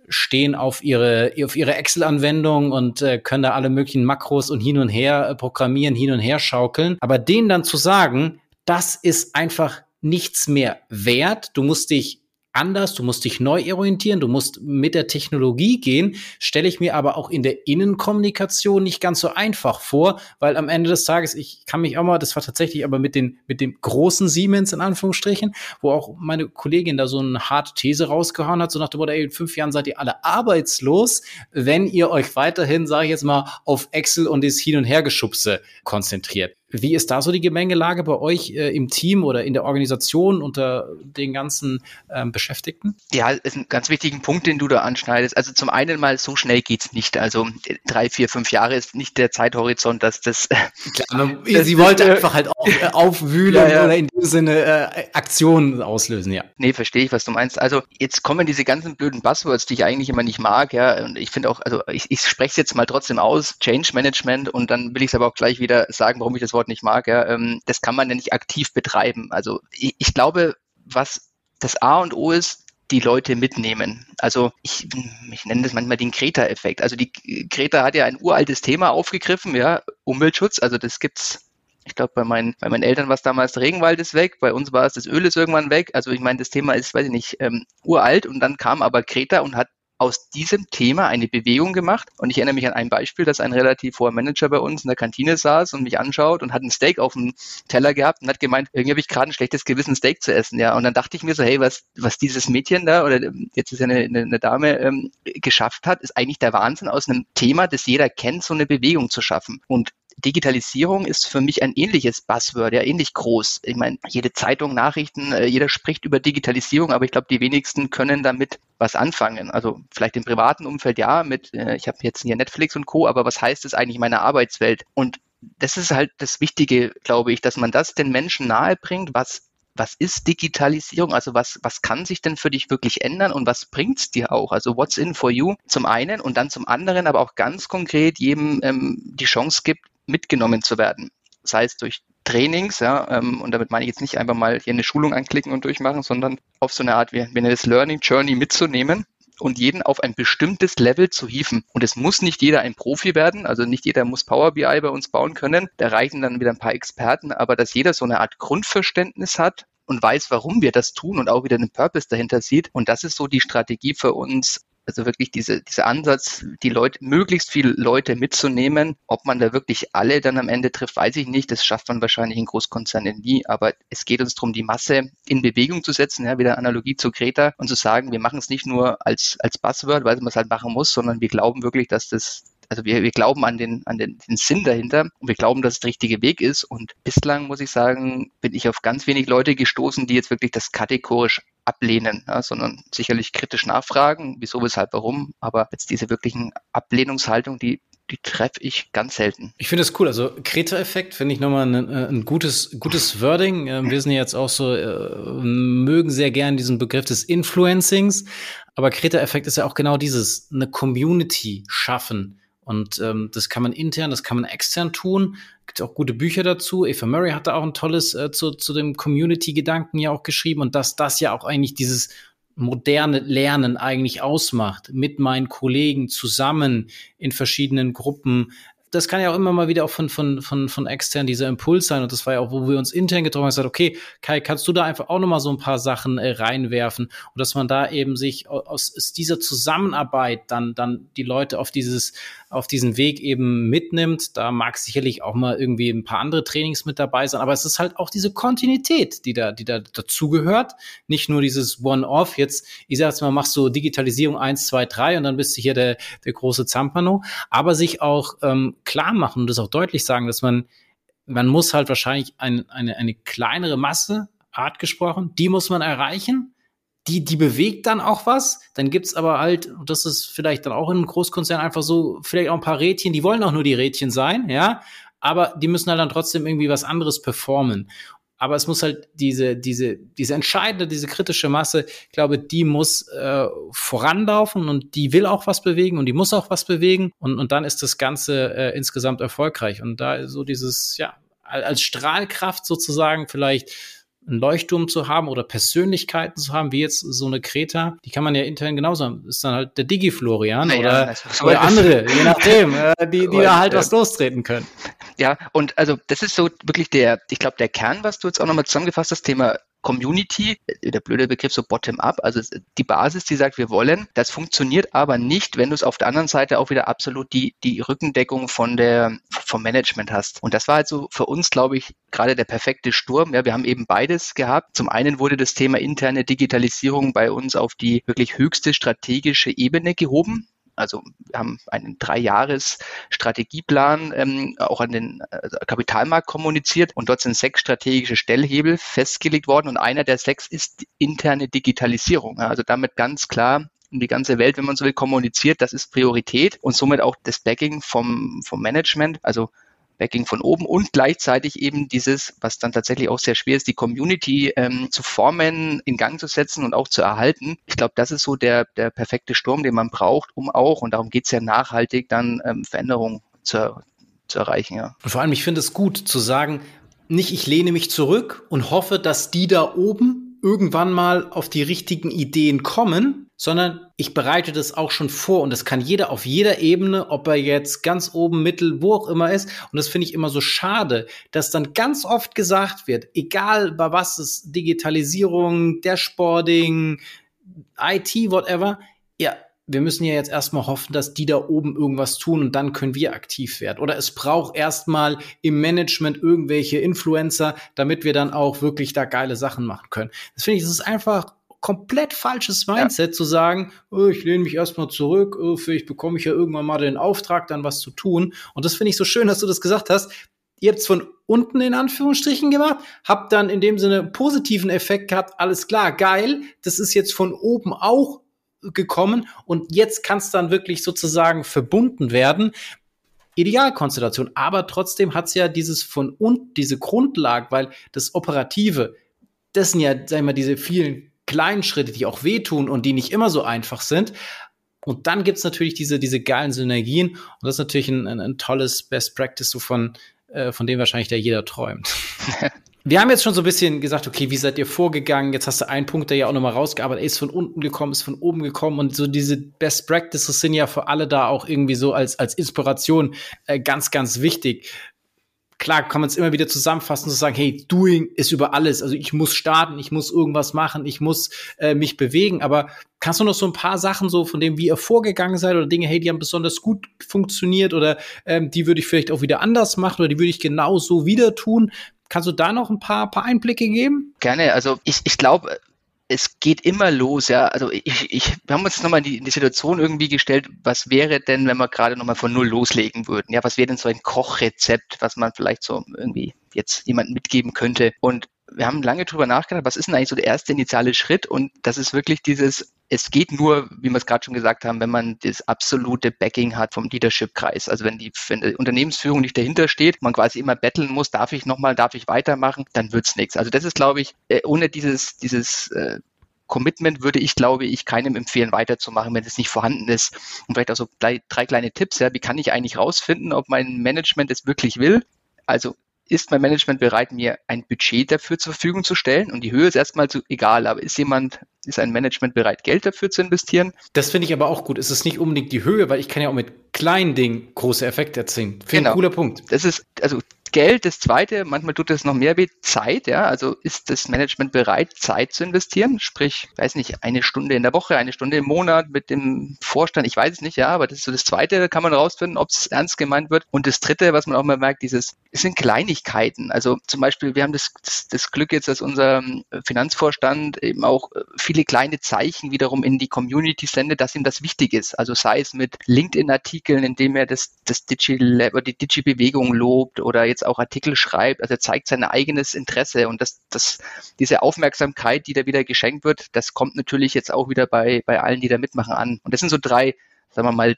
stehen auf ihre, auf ihre Excel-Anwendung und äh, können da alle möglichen Makros und hin und her äh, programmieren, hin und her schaukeln. Aber denen dann zu sagen, das ist einfach nichts mehr wert. Du musst dich anders, du musst dich neu orientieren, du musst mit der Technologie gehen, stelle ich mir aber auch in der Innenkommunikation nicht ganz so einfach vor, weil am Ende des Tages, ich kann mich auch mal, das war tatsächlich aber mit, den, mit dem großen Siemens in Anführungsstrichen, wo auch meine Kollegin da so eine harte These rausgehauen hat, so nach dem Motto, ey, in fünf Jahren seid ihr alle arbeitslos, wenn ihr euch weiterhin, sage ich jetzt mal, auf Excel und das Hin- und Hergeschubse konzentriert. Wie ist da so die Gemengelage bei euch äh, im Team oder in der Organisation unter den ganzen ähm, Beschäftigten? Ja, ist ein ganz wichtiger Punkt, den du da anschneidest. Also zum einen mal, so schnell geht's nicht. Also drei, vier, fünf Jahre ist nicht der Zeithorizont, dass das... Klar, das sie wollte das, äh, einfach halt auf, äh, aufwühlen ja, ja. oder in dem Sinne äh, Aktionen auslösen, ja. Nee, verstehe ich, was du meinst. Also jetzt kommen diese ganzen blöden Buzzwords, die ich eigentlich immer nicht mag, ja. Und ich finde auch, also ich, ich spreche es jetzt mal trotzdem aus, Change Management und dann will ich es aber auch gleich wieder sagen, warum ich das Wort nicht mag, ja, ähm, das kann man ja nicht aktiv betreiben. Also ich, ich glaube, was das A und O ist, die Leute mitnehmen. Also ich, ich nenne das manchmal den Kreta-Effekt. Also die Kreta hat ja ein uraltes Thema aufgegriffen, ja, Umweltschutz. Also das gibt's ich glaube, bei meinen, bei meinen Eltern war es damals der Regenwald ist weg, bei uns war es das Öl ist irgendwann weg. Also ich meine, das Thema ist, weiß ich nicht, ähm, uralt und dann kam aber Kreta und hat aus diesem Thema eine Bewegung gemacht. Und ich erinnere mich an ein Beispiel, dass ein relativ hoher Manager bei uns in der Kantine saß und mich anschaut und hat ein Steak auf dem Teller gehabt und hat gemeint, irgendwie habe ich gerade ein schlechtes Gewissen, Steak zu essen. Ja, und dann dachte ich mir so, hey, was, was dieses Mädchen da oder jetzt ist ja eine, eine, eine Dame ähm, geschafft hat, ist eigentlich der Wahnsinn, aus einem Thema, das jeder kennt, so eine Bewegung zu schaffen. Und Digitalisierung ist für mich ein ähnliches Buzzword, ja, ähnlich groß. Ich meine, jede Zeitung, Nachrichten, äh, jeder spricht über Digitalisierung, aber ich glaube, die wenigsten können damit was anfangen. Also vielleicht im privaten Umfeld ja, mit, äh, ich habe jetzt hier Netflix und Co., aber was heißt das eigentlich in meiner Arbeitswelt? Und das ist halt das Wichtige, glaube ich, dass man das den Menschen nahe bringt, was was ist Digitalisierung? Also was, was kann sich denn für dich wirklich ändern und was bringt's dir auch? Also what's in for you zum einen und dann zum anderen aber auch ganz konkret jedem ähm, die Chance gibt, mitgenommen zu werden. Sei es durch Trainings, ja, ähm, und damit meine ich jetzt nicht einfach mal hier eine Schulung anklicken und durchmachen, sondern auf so eine Art, wie, wie das Learning Journey mitzunehmen und jeden auf ein bestimmtes Level zu hieven. Und es muss nicht jeder ein Profi werden, also nicht jeder muss Power BI bei uns bauen können. Da reichen dann wieder ein paar Experten, aber dass jeder so eine Art Grundverständnis hat und weiß, warum wir das tun und auch wieder einen Purpose dahinter sieht. Und das ist so die Strategie für uns, also wirklich diese, dieser Ansatz, die Leute, möglichst viele Leute mitzunehmen. Ob man da wirklich alle dann am Ende trifft, weiß ich nicht. Das schafft man wahrscheinlich in Großkonzernen nie. Aber es geht uns darum, die Masse in Bewegung zu setzen, ja, wieder Analogie zu Greta und zu sagen, wir machen es nicht nur als, als Buzzword, weil man es halt machen muss, sondern wir glauben wirklich, dass das also wir, wir glauben an den, an den, den Sinn dahinter und wir glauben, dass es der richtige Weg ist. Und bislang muss ich sagen, bin ich auf ganz wenig Leute gestoßen, die jetzt wirklich das kategorisch ablehnen, ja, sondern sicherlich kritisch nachfragen, wieso, weshalb, warum. Aber jetzt diese wirklichen Ablehnungshaltung, die die treffe ich ganz selten. Ich finde es cool. Also Kreta-Effekt finde ich nochmal ein, äh, ein, gutes, gutes Wording. Ähm, wir sind jetzt auch so, äh, mögen sehr gern diesen Begriff des Influencings. Aber Kreta-Effekt ist ja auch genau dieses, eine Community schaffen. Und ähm, das kann man intern, das kann man extern tun gibt auch gute Bücher dazu. Eva Murray hat da auch ein tolles äh, zu, zu dem Community-Gedanken ja auch geschrieben und dass das ja auch eigentlich dieses moderne Lernen eigentlich ausmacht, mit meinen Kollegen zusammen in verschiedenen Gruppen das kann ja auch immer mal wieder auch von, von, von, von extern dieser Impuls sein. Und das war ja auch, wo wir uns intern getroffen haben, gesagt, okay, Kai, kannst du da einfach auch nochmal so ein paar Sachen äh, reinwerfen? Und dass man da eben sich aus, aus dieser Zusammenarbeit dann, dann die Leute auf dieses, auf diesen Weg eben mitnimmt. Da mag sicherlich auch mal irgendwie ein paar andere Trainings mit dabei sein, aber es ist halt auch diese Kontinuität, die da, die da dazugehört. Nicht nur dieses One-Off. Jetzt, ich sag jetzt mal, machst du Digitalisierung eins, zwei, drei und dann bist du hier der, der große Zampano, aber sich auch ähm, klar machen und das auch deutlich sagen, dass man, man muss halt wahrscheinlich ein, eine, eine kleinere Masse, Art gesprochen, die muss man erreichen die, die bewegt dann auch was. Dann gibt's aber halt, das ist vielleicht dann auch in einem Großkonzern einfach so, vielleicht auch ein paar Rädchen, die wollen auch nur die Rädchen sein, ja. Aber die müssen halt dann trotzdem irgendwie was anderes performen. Aber es muss halt diese, diese, diese entscheidende, diese kritische Masse, ich glaube, die muss äh, voranlaufen und die will auch was bewegen und die muss auch was bewegen. Und, und dann ist das Ganze äh, insgesamt erfolgreich. Und da so dieses, ja, als Strahlkraft sozusagen vielleicht einen Leuchtturm zu haben oder Persönlichkeiten zu haben, wie jetzt so eine Kreta, die kann man ja intern genauso haben. Ist dann halt der Digi-Florian naja, oder, oder andere, je nachdem, äh, die, die da halt was lostreten können. Ja, und also das ist so wirklich der, ich glaube, der Kern, was du jetzt auch nochmal zusammengefasst hast, Thema Community, der blöde Begriff so bottom-up, also die Basis, die sagt, wir wollen, das funktioniert aber nicht, wenn du es auf der anderen Seite auch wieder absolut die, die Rückendeckung von der, vom Management hast. Und das war halt so für uns, glaube ich, gerade der perfekte Sturm. Ja, wir haben eben beides gehabt. Zum einen wurde das Thema interne Digitalisierung bei uns auf die wirklich höchste strategische Ebene gehoben. Also wir haben einen Drei-Jahres-Strategieplan ähm, auch an den äh, Kapitalmarkt kommuniziert und dort sind sechs strategische Stellhebel festgelegt worden und einer der sechs ist interne Digitalisierung. Also damit ganz klar um die ganze Welt, wenn man so will, kommuniziert, das ist Priorität und somit auch das Backing vom, vom Management. Also Backing von oben und gleichzeitig eben dieses, was dann tatsächlich auch sehr schwer ist, die Community ähm, zu formen, in Gang zu setzen und auch zu erhalten. Ich glaube, das ist so der, der perfekte Sturm, den man braucht, um auch, und darum geht es ja nachhaltig, dann ähm, Veränderungen zu, zu erreichen. Ja. Und vor allem, ich finde es gut zu sagen, nicht ich lehne mich zurück und hoffe, dass die da oben irgendwann mal auf die richtigen Ideen kommen, sondern ich bereite das auch schon vor und das kann jeder auf jeder Ebene, ob er jetzt ganz oben, mittel, wo auch immer ist. Und das finde ich immer so schade, dass dann ganz oft gesagt wird, egal bei was es Digitalisierung, Dashboarding, IT, whatever, ja, wir müssen ja jetzt erstmal hoffen, dass die da oben irgendwas tun und dann können wir aktiv werden. Oder es braucht erstmal im Management irgendwelche Influencer, damit wir dann auch wirklich da geile Sachen machen können. Das finde ich, das ist einfach komplett falsches Mindset ja. zu sagen, oh, ich lehne mich erstmal zurück, oh, vielleicht bekomme ich ja irgendwann mal den Auftrag, dann was zu tun. Und das finde ich so schön, dass du das gesagt hast. Ihr habt es von unten in Anführungsstrichen gemacht, habt dann in dem Sinne positiven Effekt gehabt, alles klar, geil, das ist jetzt von oben auch gekommen und jetzt kann es dann wirklich sozusagen verbunden werden. Idealkonstellation, aber trotzdem hat es ja dieses von unten, diese Grundlage, weil das Operative, das sind ja, sag ich mal, diese vielen kleinen Schritte, die auch wehtun und die nicht immer so einfach sind. Und dann gibt's natürlich diese, diese geilen Synergien. Und das ist natürlich ein, ein, ein tolles Best Practice, so von, äh, von dem wahrscheinlich der jeder träumt. Wir haben jetzt schon so ein bisschen gesagt, okay, wie seid ihr vorgegangen? Jetzt hast du einen Punkt, der ja auch nochmal rausgearbeitet, ist von unten gekommen, ist von oben gekommen und so diese Best Practices sind ja für alle da auch irgendwie so als, als Inspiration äh, ganz, ganz wichtig klar kann man es immer wieder zusammenfassen und sagen, hey, Doing ist über alles. Also ich muss starten, ich muss irgendwas machen, ich muss äh, mich bewegen. Aber kannst du noch so ein paar Sachen so von dem, wie ihr vorgegangen seid oder Dinge, hey, die haben besonders gut funktioniert oder ähm, die würde ich vielleicht auch wieder anders machen oder die würde ich genau so wieder tun? Kannst du da noch ein paar, paar Einblicke geben? Gerne. Also ich, ich glaube, es geht immer los, ja. Also ich, ich, wir haben uns nochmal in die, in die Situation irgendwie gestellt, was wäre denn, wenn wir gerade nochmal von Null loslegen würden? Ja, was wäre denn so ein Kochrezept, was man vielleicht so irgendwie jetzt jemandem mitgeben könnte? Und wir haben lange drüber nachgedacht, was ist denn eigentlich so der erste initiale Schritt? Und das ist wirklich dieses, es geht nur, wie wir es gerade schon gesagt haben, wenn man das absolute Backing hat vom Leadership-Kreis. Also wenn die, wenn die Unternehmensführung nicht dahinter steht, man quasi immer betteln muss, darf ich nochmal, darf ich weitermachen, dann wird's nichts. Also das ist, glaube ich, äh, ohne dieses, dieses äh, Commitment würde ich, glaube ich, keinem empfehlen, weiterzumachen, wenn es nicht vorhanden ist. Und vielleicht auch so drei, drei kleine Tipps, ja, wie kann ich eigentlich rausfinden, ob mein Management es wirklich will? Also ist mein Management bereit, mir ein Budget dafür zur Verfügung zu stellen? Und die Höhe ist erstmal so egal, aber ist jemand, ist ein Management bereit, Geld dafür zu investieren? Das finde ich aber auch gut. Es ist nicht unbedingt die Höhe, weil ich kann ja auch mit kleinen Ding große Effekte erzielen. Finde genau. ein cooler Punkt. Das ist, also Geld. Das zweite, manchmal tut es noch mehr weh, Zeit. Ja, also ist das Management bereit, Zeit zu investieren? Sprich, weiß nicht, eine Stunde in der Woche, eine Stunde im Monat mit dem Vorstand. Ich weiß es nicht, ja, aber das ist so das zweite, kann man rausfinden, ob es ernst gemeint wird. Und das dritte, was man auch mal merkt, dieses, es sind Kleinigkeiten. Also zum Beispiel, wir haben das, das, das Glück jetzt, dass unser Finanzvorstand eben auch viele kleine Zeichen wiederum in die Community sendet, dass ihm das wichtig ist. Also sei es mit LinkedIn-Artikeln, in dem er das, das oder die Digi-Bewegung lobt oder jetzt auch Artikel schreibt. Also er zeigt sein eigenes Interesse und das, das, diese Aufmerksamkeit, die da wieder geschenkt wird, das kommt natürlich jetzt auch wieder bei, bei allen, die da mitmachen, an. Und das sind so drei, sagen wir mal,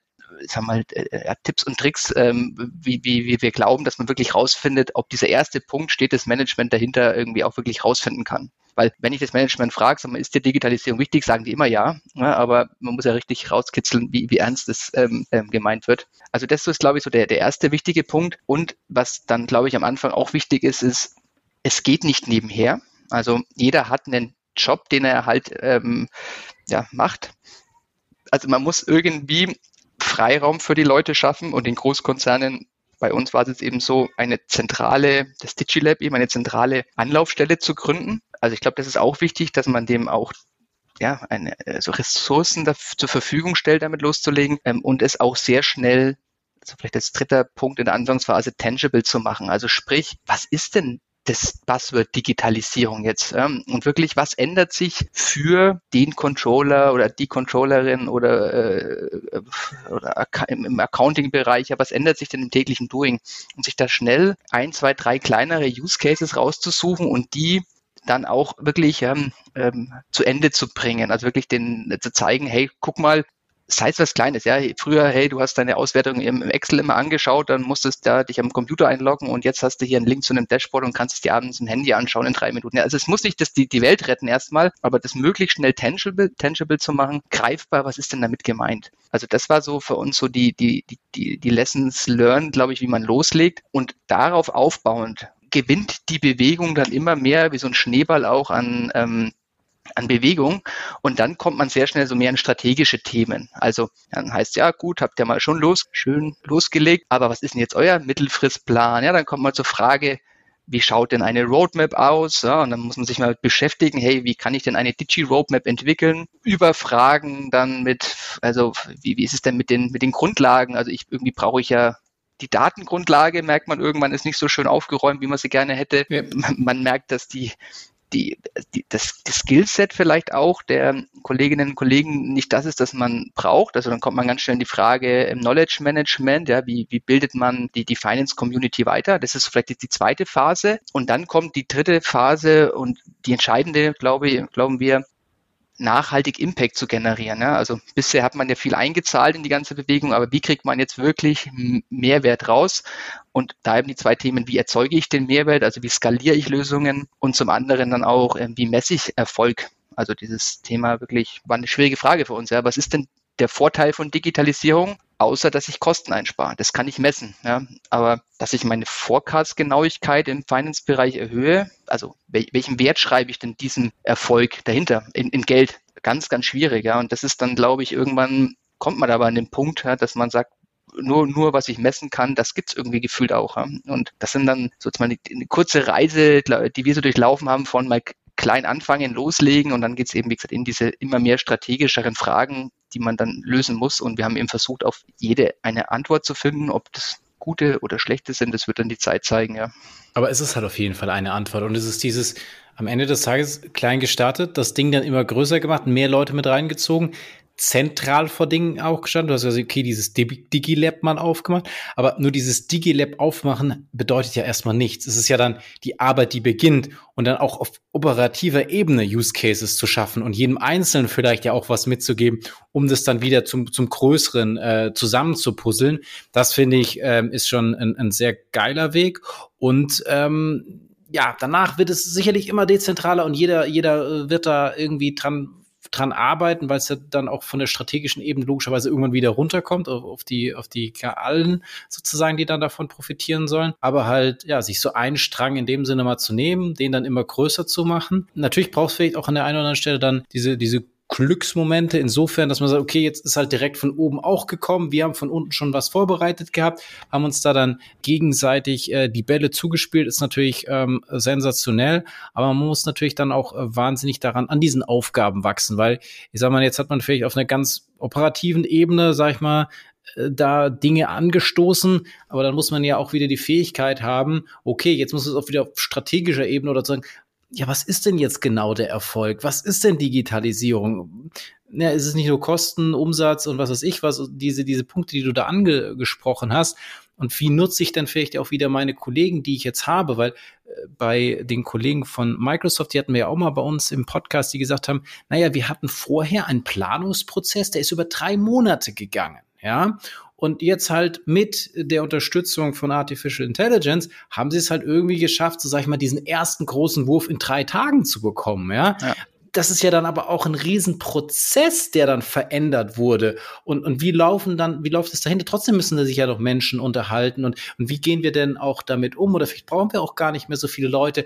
sagen wir mal, äh, ja, Tipps und Tricks, ähm, wie, wie, wie wir glauben, dass man wirklich rausfindet, ob dieser erste Punkt steht, das Management dahinter irgendwie auch wirklich rausfinden kann. Weil wenn ich das Management frage, sag mal, ist dir Digitalisierung wichtig, sagen die immer ja, ja aber man muss ja richtig rauskitzeln, wie, wie ernst das ähm, ähm, gemeint wird. Also das ist, glaube ich, so der, der erste wichtige Punkt. Und was dann, glaube ich, am Anfang auch wichtig ist, ist, es geht nicht nebenher. Also jeder hat einen Job, den er halt ähm, ja, macht. Also man muss irgendwie Freiraum für die Leute schaffen und in Großkonzernen bei uns war es jetzt eben so, eine zentrale, das DigiLab eben eine zentrale Anlaufstelle zu gründen. Also ich glaube, das ist auch wichtig, dass man dem auch ja, eine, also Ressourcen zur Verfügung stellt, damit loszulegen ähm, und es auch sehr schnell, also vielleicht als dritter Punkt in der Anfangsphase, tangible zu machen. Also sprich, was ist denn das Buzzword Digitalisierung jetzt. Ähm, und wirklich, was ändert sich für den Controller oder die Controllerin oder, äh, oder im Accounting-Bereich, ja, was ändert sich denn im täglichen Doing? Und sich da schnell ein, zwei, drei kleinere Use Cases rauszusuchen und die dann auch wirklich ähm, ähm, zu Ende zu bringen. Also wirklich den zu zeigen, hey, guck mal, sei es was Kleines, ja. Früher, hey, du hast deine Auswertung im Excel immer angeschaut, dann musstest da dich am Computer einloggen und jetzt hast du hier einen Link zu einem Dashboard und kannst es dir abends im Handy anschauen in drei Minuten. Ja, also es muss nicht das, die, die Welt retten erstmal, aber das möglichst schnell tangible, tangible zu machen, greifbar, was ist denn damit gemeint? Also das war so für uns so die, die, die, die Lessons learned, glaube ich, wie man loslegt und darauf aufbauend gewinnt die Bewegung dann immer mehr wie so ein Schneeball auch an ähm, an Bewegung und dann kommt man sehr schnell so mehr in strategische Themen. Also dann heißt ja gut, habt ihr mal schon los, schön losgelegt, aber was ist denn jetzt euer Mittelfristplan? Ja, dann kommt man zur Frage, wie schaut denn eine Roadmap aus? Ja, und dann muss man sich mal beschäftigen, hey, wie kann ich denn eine Digi-Roadmap entwickeln? Über Fragen dann mit, also wie, wie ist es denn mit den, mit den Grundlagen? Also ich irgendwie brauche ich ja die Datengrundlage merkt man irgendwann ist nicht so schön aufgeräumt, wie man sie gerne hätte. Ja. Man merkt, dass die die, die, das, das Skillset vielleicht auch der Kolleginnen und Kollegen nicht das ist, das man braucht. Also dann kommt man ganz schnell in die Frage im Knowledge Management, ja, wie, wie bildet man die, die Finance Community weiter? Das ist vielleicht jetzt die zweite Phase. Und dann kommt die dritte Phase und die entscheidende, glaube ich, glauben wir, nachhaltig Impact zu generieren. Ja? Also bisher hat man ja viel eingezahlt in die ganze Bewegung, aber wie kriegt man jetzt wirklich Mehrwert raus? Und da eben die zwei Themen, wie erzeuge ich den Mehrwert, also wie skaliere ich Lösungen und zum anderen dann auch, ähm, wie messe ich Erfolg? Also dieses Thema wirklich war eine schwierige Frage für uns. Ja. Was ist denn der Vorteil von Digitalisierung? außer dass ich Kosten einspare. Das kann ich messen. Ja. Aber dass ich meine Forecast-Genauigkeit im Finance-Bereich erhöhe, also welchen Wert schreibe ich denn diesem Erfolg dahinter in, in Geld? Ganz, ganz schwierig. Ja. Und das ist dann, glaube ich, irgendwann kommt man aber an den Punkt, ja, dass man sagt, nur, nur was ich messen kann, das gibt's irgendwie gefühlt auch. Ja. Und das sind dann sozusagen eine kurze Reise, die wir so durchlaufen haben von mal klein anfangen, loslegen und dann geht's eben, wie gesagt, in diese immer mehr strategischeren Fragen, die man dann lösen muss. Und wir haben eben versucht, auf jede eine Antwort zu finden, ob das gute oder schlechte sind, das wird dann die Zeit zeigen, ja. Aber es ist halt auf jeden Fall eine Antwort. Und es ist dieses am Ende des Tages klein gestartet, das Ding dann immer größer gemacht, mehr Leute mit reingezogen zentral vor Dingen auch gestanden. Du hast also, okay, dieses Digilab mal aufgemacht, aber nur dieses Digilab aufmachen bedeutet ja erstmal nichts. Es ist ja dann die Arbeit, die beginnt und dann auch auf operativer Ebene Use Cases zu schaffen und jedem Einzelnen vielleicht ja auch was mitzugeben, um das dann wieder zum, zum Größeren äh, zusammenzupuzzeln. Das finde ich, ähm, ist schon ein, ein sehr geiler Weg und ähm, ja, danach wird es sicherlich immer dezentraler und jeder, jeder äh, wird da irgendwie dran dran arbeiten, weil es ja dann auch von der strategischen Ebene logischerweise irgendwann wieder runterkommt auf, die auf die allen sozusagen, die dann davon profitieren sollen. Aber halt ja, sich so einen Strang in dem Sinne mal zu nehmen, den dann immer größer zu machen. Natürlich brauchst du vielleicht auch an der einen oder anderen Stelle dann diese diese Glücksmomente insofern, dass man sagt, okay, jetzt ist halt direkt von oben auch gekommen. Wir haben von unten schon was vorbereitet gehabt, haben uns da dann gegenseitig äh, die Bälle zugespielt. Ist natürlich ähm, sensationell, aber man muss natürlich dann auch äh, wahnsinnig daran an diesen Aufgaben wachsen, weil ich sag mal, jetzt hat man vielleicht auf einer ganz operativen Ebene, sag ich mal, äh, da Dinge angestoßen, aber dann muss man ja auch wieder die Fähigkeit haben, okay, jetzt muss es auch wieder auf strategischer Ebene oder sagen, ja, was ist denn jetzt genau der Erfolg? Was ist denn Digitalisierung? Ja, ist es nicht nur Kosten, Umsatz und was weiß ich, was diese, diese Punkte, die du da angesprochen hast. Und wie nutze ich denn vielleicht auch wieder meine Kollegen, die ich jetzt habe? Weil äh, bei den Kollegen von Microsoft, die hatten wir ja auch mal bei uns im Podcast, die gesagt haben, naja, wir hatten vorher einen Planungsprozess, der ist über drei Monate gegangen. Ja, und jetzt halt mit der Unterstützung von Artificial Intelligence haben sie es halt irgendwie geschafft, so sag ich mal, diesen ersten großen Wurf in drei Tagen zu bekommen, ja. ja. Das ist ja dann aber auch ein Riesenprozess, der dann verändert wurde. Und, und wie laufen dann, wie läuft es dahinter? Trotzdem müssen da sich ja noch Menschen unterhalten. Und, und wie gehen wir denn auch damit um? Oder vielleicht brauchen wir auch gar nicht mehr so viele Leute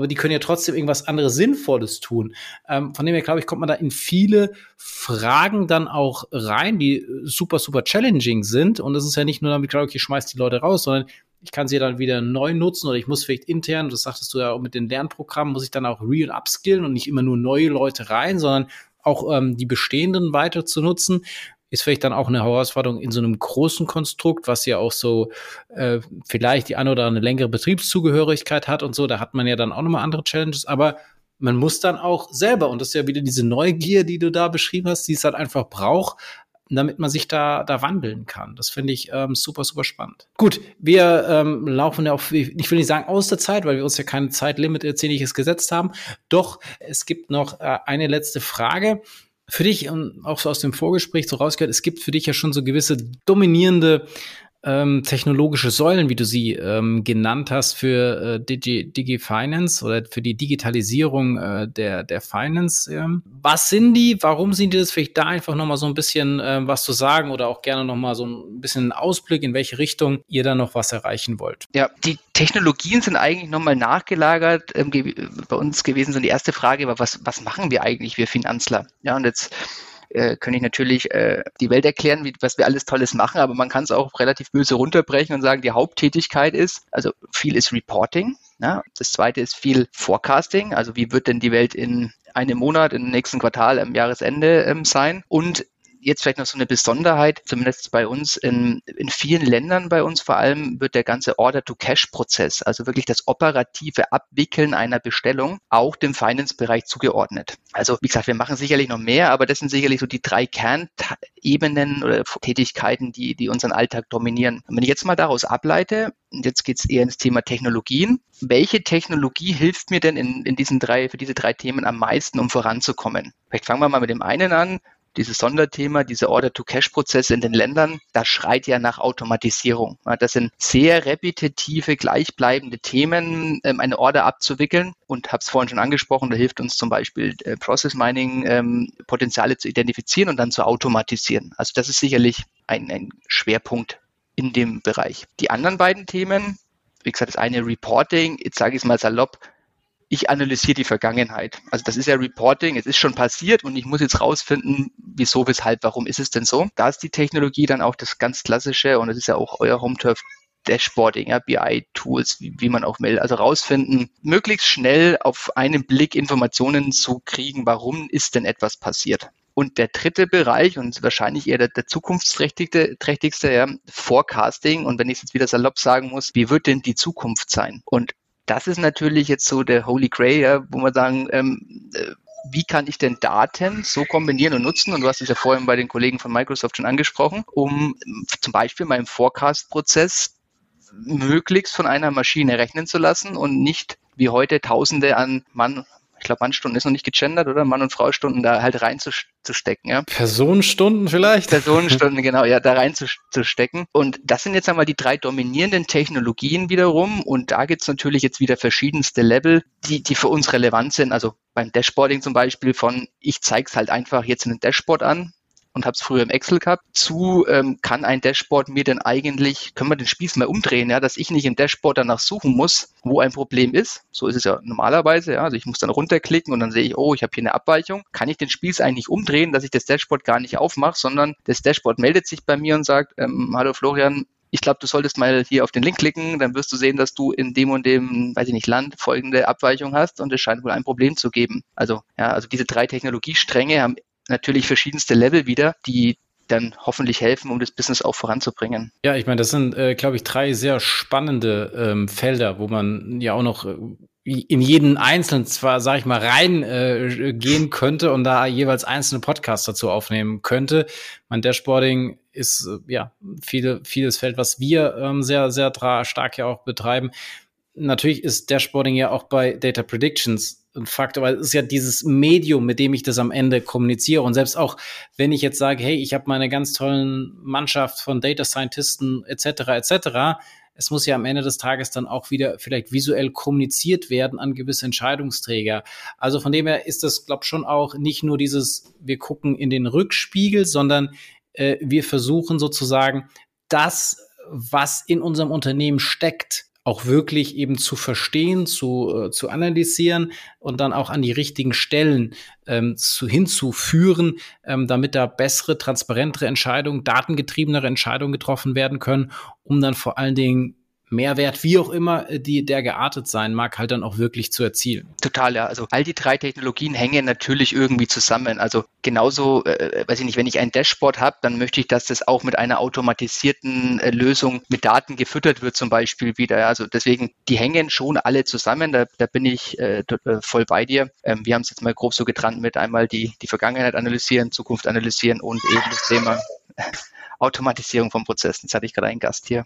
aber die können ja trotzdem irgendwas anderes Sinnvolles tun. Ähm, von dem her, glaube ich, kommt man da in viele Fragen dann auch rein, die super, super challenging sind. Und es ist ja nicht nur damit, glaube ich, ich schmeiß die Leute raus, sondern ich kann sie dann wieder neu nutzen oder ich muss vielleicht intern, das sagtest du ja auch mit den Lernprogrammen, muss ich dann auch re- und upskillen und nicht immer nur neue Leute rein, sondern auch ähm, die bestehenden weiter zu nutzen ist vielleicht dann auch eine Herausforderung in so einem großen Konstrukt, was ja auch so äh, vielleicht die eine oder andere längere Betriebszugehörigkeit hat und so. Da hat man ja dann auch nochmal andere Challenges, aber man muss dann auch selber, und das ist ja wieder diese Neugier, die du da beschrieben hast, die es halt einfach braucht, damit man sich da, da wandeln kann. Das finde ich ähm, super, super spannend. Gut, wir ähm, laufen ja auch, ich will nicht sagen aus der Zeit, weil wir uns ja kein Zeitlimit erzähliches gesetzt haben. Doch es gibt noch äh, eine letzte Frage für dich und auch so aus dem Vorgespräch so rausgehört, es gibt für dich ja schon so gewisse dominierende ähm, technologische Säulen, wie du sie ähm, genannt hast, für äh, Digi, Digi Finance oder für die Digitalisierung äh, der, der Finance. Ähm. Was sind die? Warum sind die das? Vielleicht da einfach nochmal so ein bisschen äh, was zu sagen oder auch gerne nochmal so ein bisschen Ausblick, in welche Richtung ihr da noch was erreichen wollt. Ja, die Technologien sind eigentlich nochmal nachgelagert. Ähm, bei uns gewesen sind die erste Frage war, was, was machen wir eigentlich, wir Finanzler? Ja, und jetzt äh, könnte ich natürlich äh, die Welt erklären, wie, was wir alles Tolles machen, aber man kann es auch relativ böse runterbrechen und sagen, die Haupttätigkeit ist, also viel ist Reporting. Ja? Das zweite ist viel Forecasting, also wie wird denn die Welt in einem Monat, im nächsten Quartal, am Jahresende ähm, sein. Und jetzt vielleicht noch so eine Besonderheit, zumindest bei uns in, in vielen Ländern bei uns vor allem wird der ganze Order-to-Cash-Prozess, also wirklich das operative Abwickeln einer Bestellung, auch dem Finance-Bereich zugeordnet. Also wie gesagt, wir machen sicherlich noch mehr, aber das sind sicherlich so die drei Kernebenen oder Tätigkeiten, die, die unseren Alltag dominieren. Und wenn ich jetzt mal daraus ableite, und jetzt geht es eher ins Thema Technologien. Welche Technologie hilft mir denn in, in diesen drei, für diese drei Themen am meisten, um voranzukommen? Vielleicht fangen wir mal mit dem einen an dieses Sonderthema, diese Order-to-Cash-Prozesse in den Ländern, das schreit ja nach Automatisierung. Das sind sehr repetitive, gleichbleibende Themen, ähm, eine Order abzuwickeln. Und habe es vorhin schon angesprochen, da hilft uns zum Beispiel äh, Process Mining, ähm, Potenziale zu identifizieren und dann zu automatisieren. Also das ist sicherlich ein, ein Schwerpunkt in dem Bereich. Die anderen beiden Themen, wie gesagt, das eine Reporting, jetzt sage ich es mal salopp, ich analysiere die Vergangenheit. Also das ist ja Reporting, es ist schon passiert und ich muss jetzt rausfinden, wieso, weshalb, warum ist es denn so. Da ist die Technologie dann auch das ganz klassische und das ist ja auch euer Home-Turf Dashboarding, ja, BI-Tools, wie, wie man auch will. Also rausfinden, möglichst schnell auf einen Blick Informationen zu kriegen, warum ist denn etwas passiert. Und der dritte Bereich und wahrscheinlich eher der, der zukunftsträchtigste, trächtigste, ja, Forecasting. Und wenn ich es jetzt wieder salopp sagen muss, wie wird denn die Zukunft sein? Und das ist natürlich jetzt so der Holy Grail, ja, wo man sagen, ähm, äh, wie kann ich denn Daten so kombinieren und nutzen? Und du hast es ja vorhin bei den Kollegen von Microsoft schon angesprochen, um zum Beispiel meinen Forecast-Prozess möglichst von einer Maschine rechnen zu lassen und nicht wie heute Tausende an Mann ich glaube, Mannstunden ist noch nicht gegendert, oder? Mann- und Frau-Stunden da halt reinzustecken, ja. Personenstunden vielleicht? Personenstunden, genau, ja, da reinzustecken. Und das sind jetzt einmal die drei dominierenden Technologien wiederum. Und da gibt's natürlich jetzt wieder verschiedenste Level, die, die für uns relevant sind. Also beim Dashboarding zum Beispiel von, ich zeige es halt einfach jetzt in einem Dashboard an, und habe es früher im Excel gehabt, zu ähm, kann ein Dashboard mir denn eigentlich, können wir den Spieß mal umdrehen, ja, dass ich nicht im Dashboard danach suchen muss, wo ein Problem ist. So ist es ja normalerweise, ja. Also ich muss dann runterklicken und dann sehe ich, oh, ich habe hier eine Abweichung. Kann ich den Spieß eigentlich umdrehen, dass ich das Dashboard gar nicht aufmache, sondern das Dashboard meldet sich bei mir und sagt, ähm, hallo Florian, ich glaube, du solltest mal hier auf den Link klicken, dann wirst du sehen, dass du in dem und dem, weiß ich nicht, Land folgende Abweichung hast und es scheint wohl ein Problem zu geben. Also, ja, also diese drei Technologiestränge haben natürlich verschiedenste Level wieder, die dann hoffentlich helfen, um das Business auch voranzubringen. Ja, ich meine, das sind, äh, glaube ich, drei sehr spannende ähm, Felder, wo man ja auch noch äh, in jeden einzelnen zwar, sage ich mal, rein äh, könnte und da jeweils einzelne Podcasts dazu aufnehmen könnte. Mein Dashboarding ist äh, ja viele, vieles Feld, was wir ähm, sehr, sehr stark ja auch betreiben. Natürlich ist Dashboarding ja auch bei Data Predictions ein Faktor, weil es ist ja dieses Medium, mit dem ich das am Ende kommuniziere. Und selbst auch, wenn ich jetzt sage, hey, ich habe meine ganz tollen Mannschaft von Data Scientisten etc. etc., es muss ja am Ende des Tages dann auch wieder vielleicht visuell kommuniziert werden an gewisse Entscheidungsträger. Also von dem her ist das, glaube ich, schon auch nicht nur dieses, wir gucken in den Rückspiegel, sondern äh, wir versuchen sozusagen das, was in unserem Unternehmen steckt, auch wirklich eben zu verstehen, zu, äh, zu analysieren und dann auch an die richtigen Stellen ähm, zu, hinzuführen, ähm, damit da bessere, transparentere Entscheidungen, datengetriebenere Entscheidungen getroffen werden können, um dann vor allen Dingen Mehrwert, wie auch immer äh, die, der geartet sein mag, halt dann auch wirklich zu erzielen. Total, ja. Also all die drei Technologien hängen natürlich irgendwie zusammen. Also genauso, äh, weiß ich nicht, wenn ich ein Dashboard habe, dann möchte ich, dass das auch mit einer automatisierten äh, Lösung mit Daten gefüttert wird, zum Beispiel wieder. Ja. Also deswegen, die hängen schon alle zusammen. Da, da bin ich äh, äh voll bei dir. Ähm, wir haben es jetzt mal grob so getrennt mit einmal die, die Vergangenheit analysieren, Zukunft analysieren und eben das Thema Automatisierung von Prozessen. Jetzt hatte ich gerade einen Gast hier.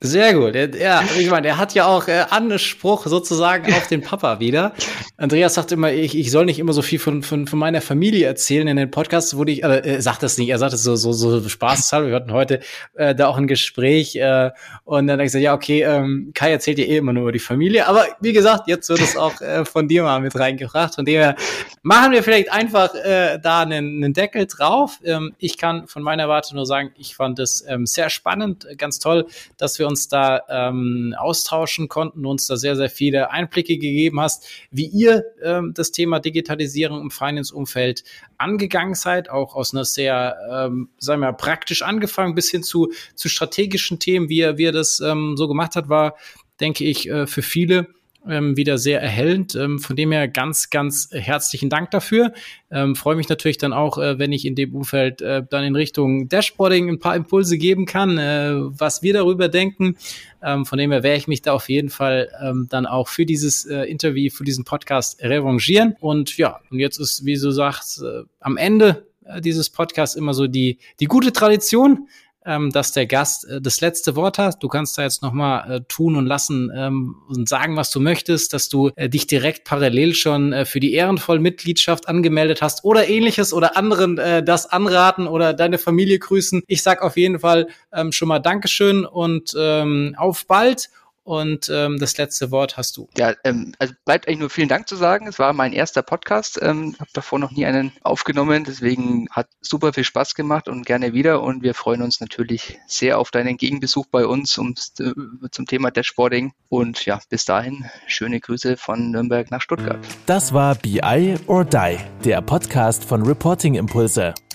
Sehr gut. Ja, ich meine, der hat ja auch äh, Anspruch sozusagen auf den Papa wieder. Andreas sagt immer, ich, ich soll nicht immer so viel von, von, von meiner Familie erzählen in den Podcasts, wurde ich, äh, er sagt das nicht, er sagt es so, so, so spaßeshalber. Wir hatten heute äh, da auch ein Gespräch äh, und dann habe ich gesagt, ja, okay, ähm, Kai erzählt dir eh immer nur über die Familie, aber wie gesagt, jetzt wird es auch äh, von dir mal mit reingebracht. Von dem her machen wir vielleicht einfach äh, da einen, einen Deckel drauf. Ähm, ich kann von meiner Warte nur sagen, ich ich fand es ähm, sehr spannend, ganz toll, dass wir uns da ähm, austauschen konnten, uns da sehr, sehr viele Einblicke gegeben hast, wie ihr ähm, das Thema Digitalisierung im Finance-Umfeld angegangen seid, auch aus einer sehr, ähm, sagen wir mal, praktisch angefangen bis hin zu, zu strategischen Themen, wie er, wie er das ähm, so gemacht hat, war, denke ich, äh, für viele ähm, wieder sehr erhellend. Ähm, von dem her ganz, ganz herzlichen Dank dafür. Ähm, Freue mich natürlich dann auch, äh, wenn ich in dem Umfeld äh, dann in Richtung Dashboarding ein paar Impulse geben kann, äh, was wir darüber denken. Ähm, von dem her werde ich mich da auf jeden Fall ähm, dann auch für dieses äh, Interview, für diesen Podcast revanchieren. Und ja, und jetzt ist, wie du sagst, äh, am Ende äh, dieses Podcasts immer so die, die gute Tradition ähm, dass der Gast äh, das letzte Wort hat. Du kannst da jetzt nochmal äh, tun und lassen ähm, und sagen, was du möchtest, dass du äh, dich direkt parallel schon äh, für die Ehrenvollmitgliedschaft angemeldet hast oder ähnliches oder anderen äh, das anraten oder deine Familie grüßen. Ich sag auf jeden Fall ähm, schon mal Dankeschön und ähm, auf bald. Und ähm, das letzte Wort hast du. Ja, ähm, also bleibt eigentlich nur vielen Dank zu sagen. Es war mein erster Podcast. Ähm, habe davor noch nie einen aufgenommen. Deswegen hat super viel Spaß gemacht und gerne wieder. Und wir freuen uns natürlich sehr auf deinen Gegenbesuch bei uns um, äh, zum Thema Dashboarding. Und ja, bis dahin schöne Grüße von Nürnberg nach Stuttgart. Das war BI or Die, der Podcast von Reporting Impulse.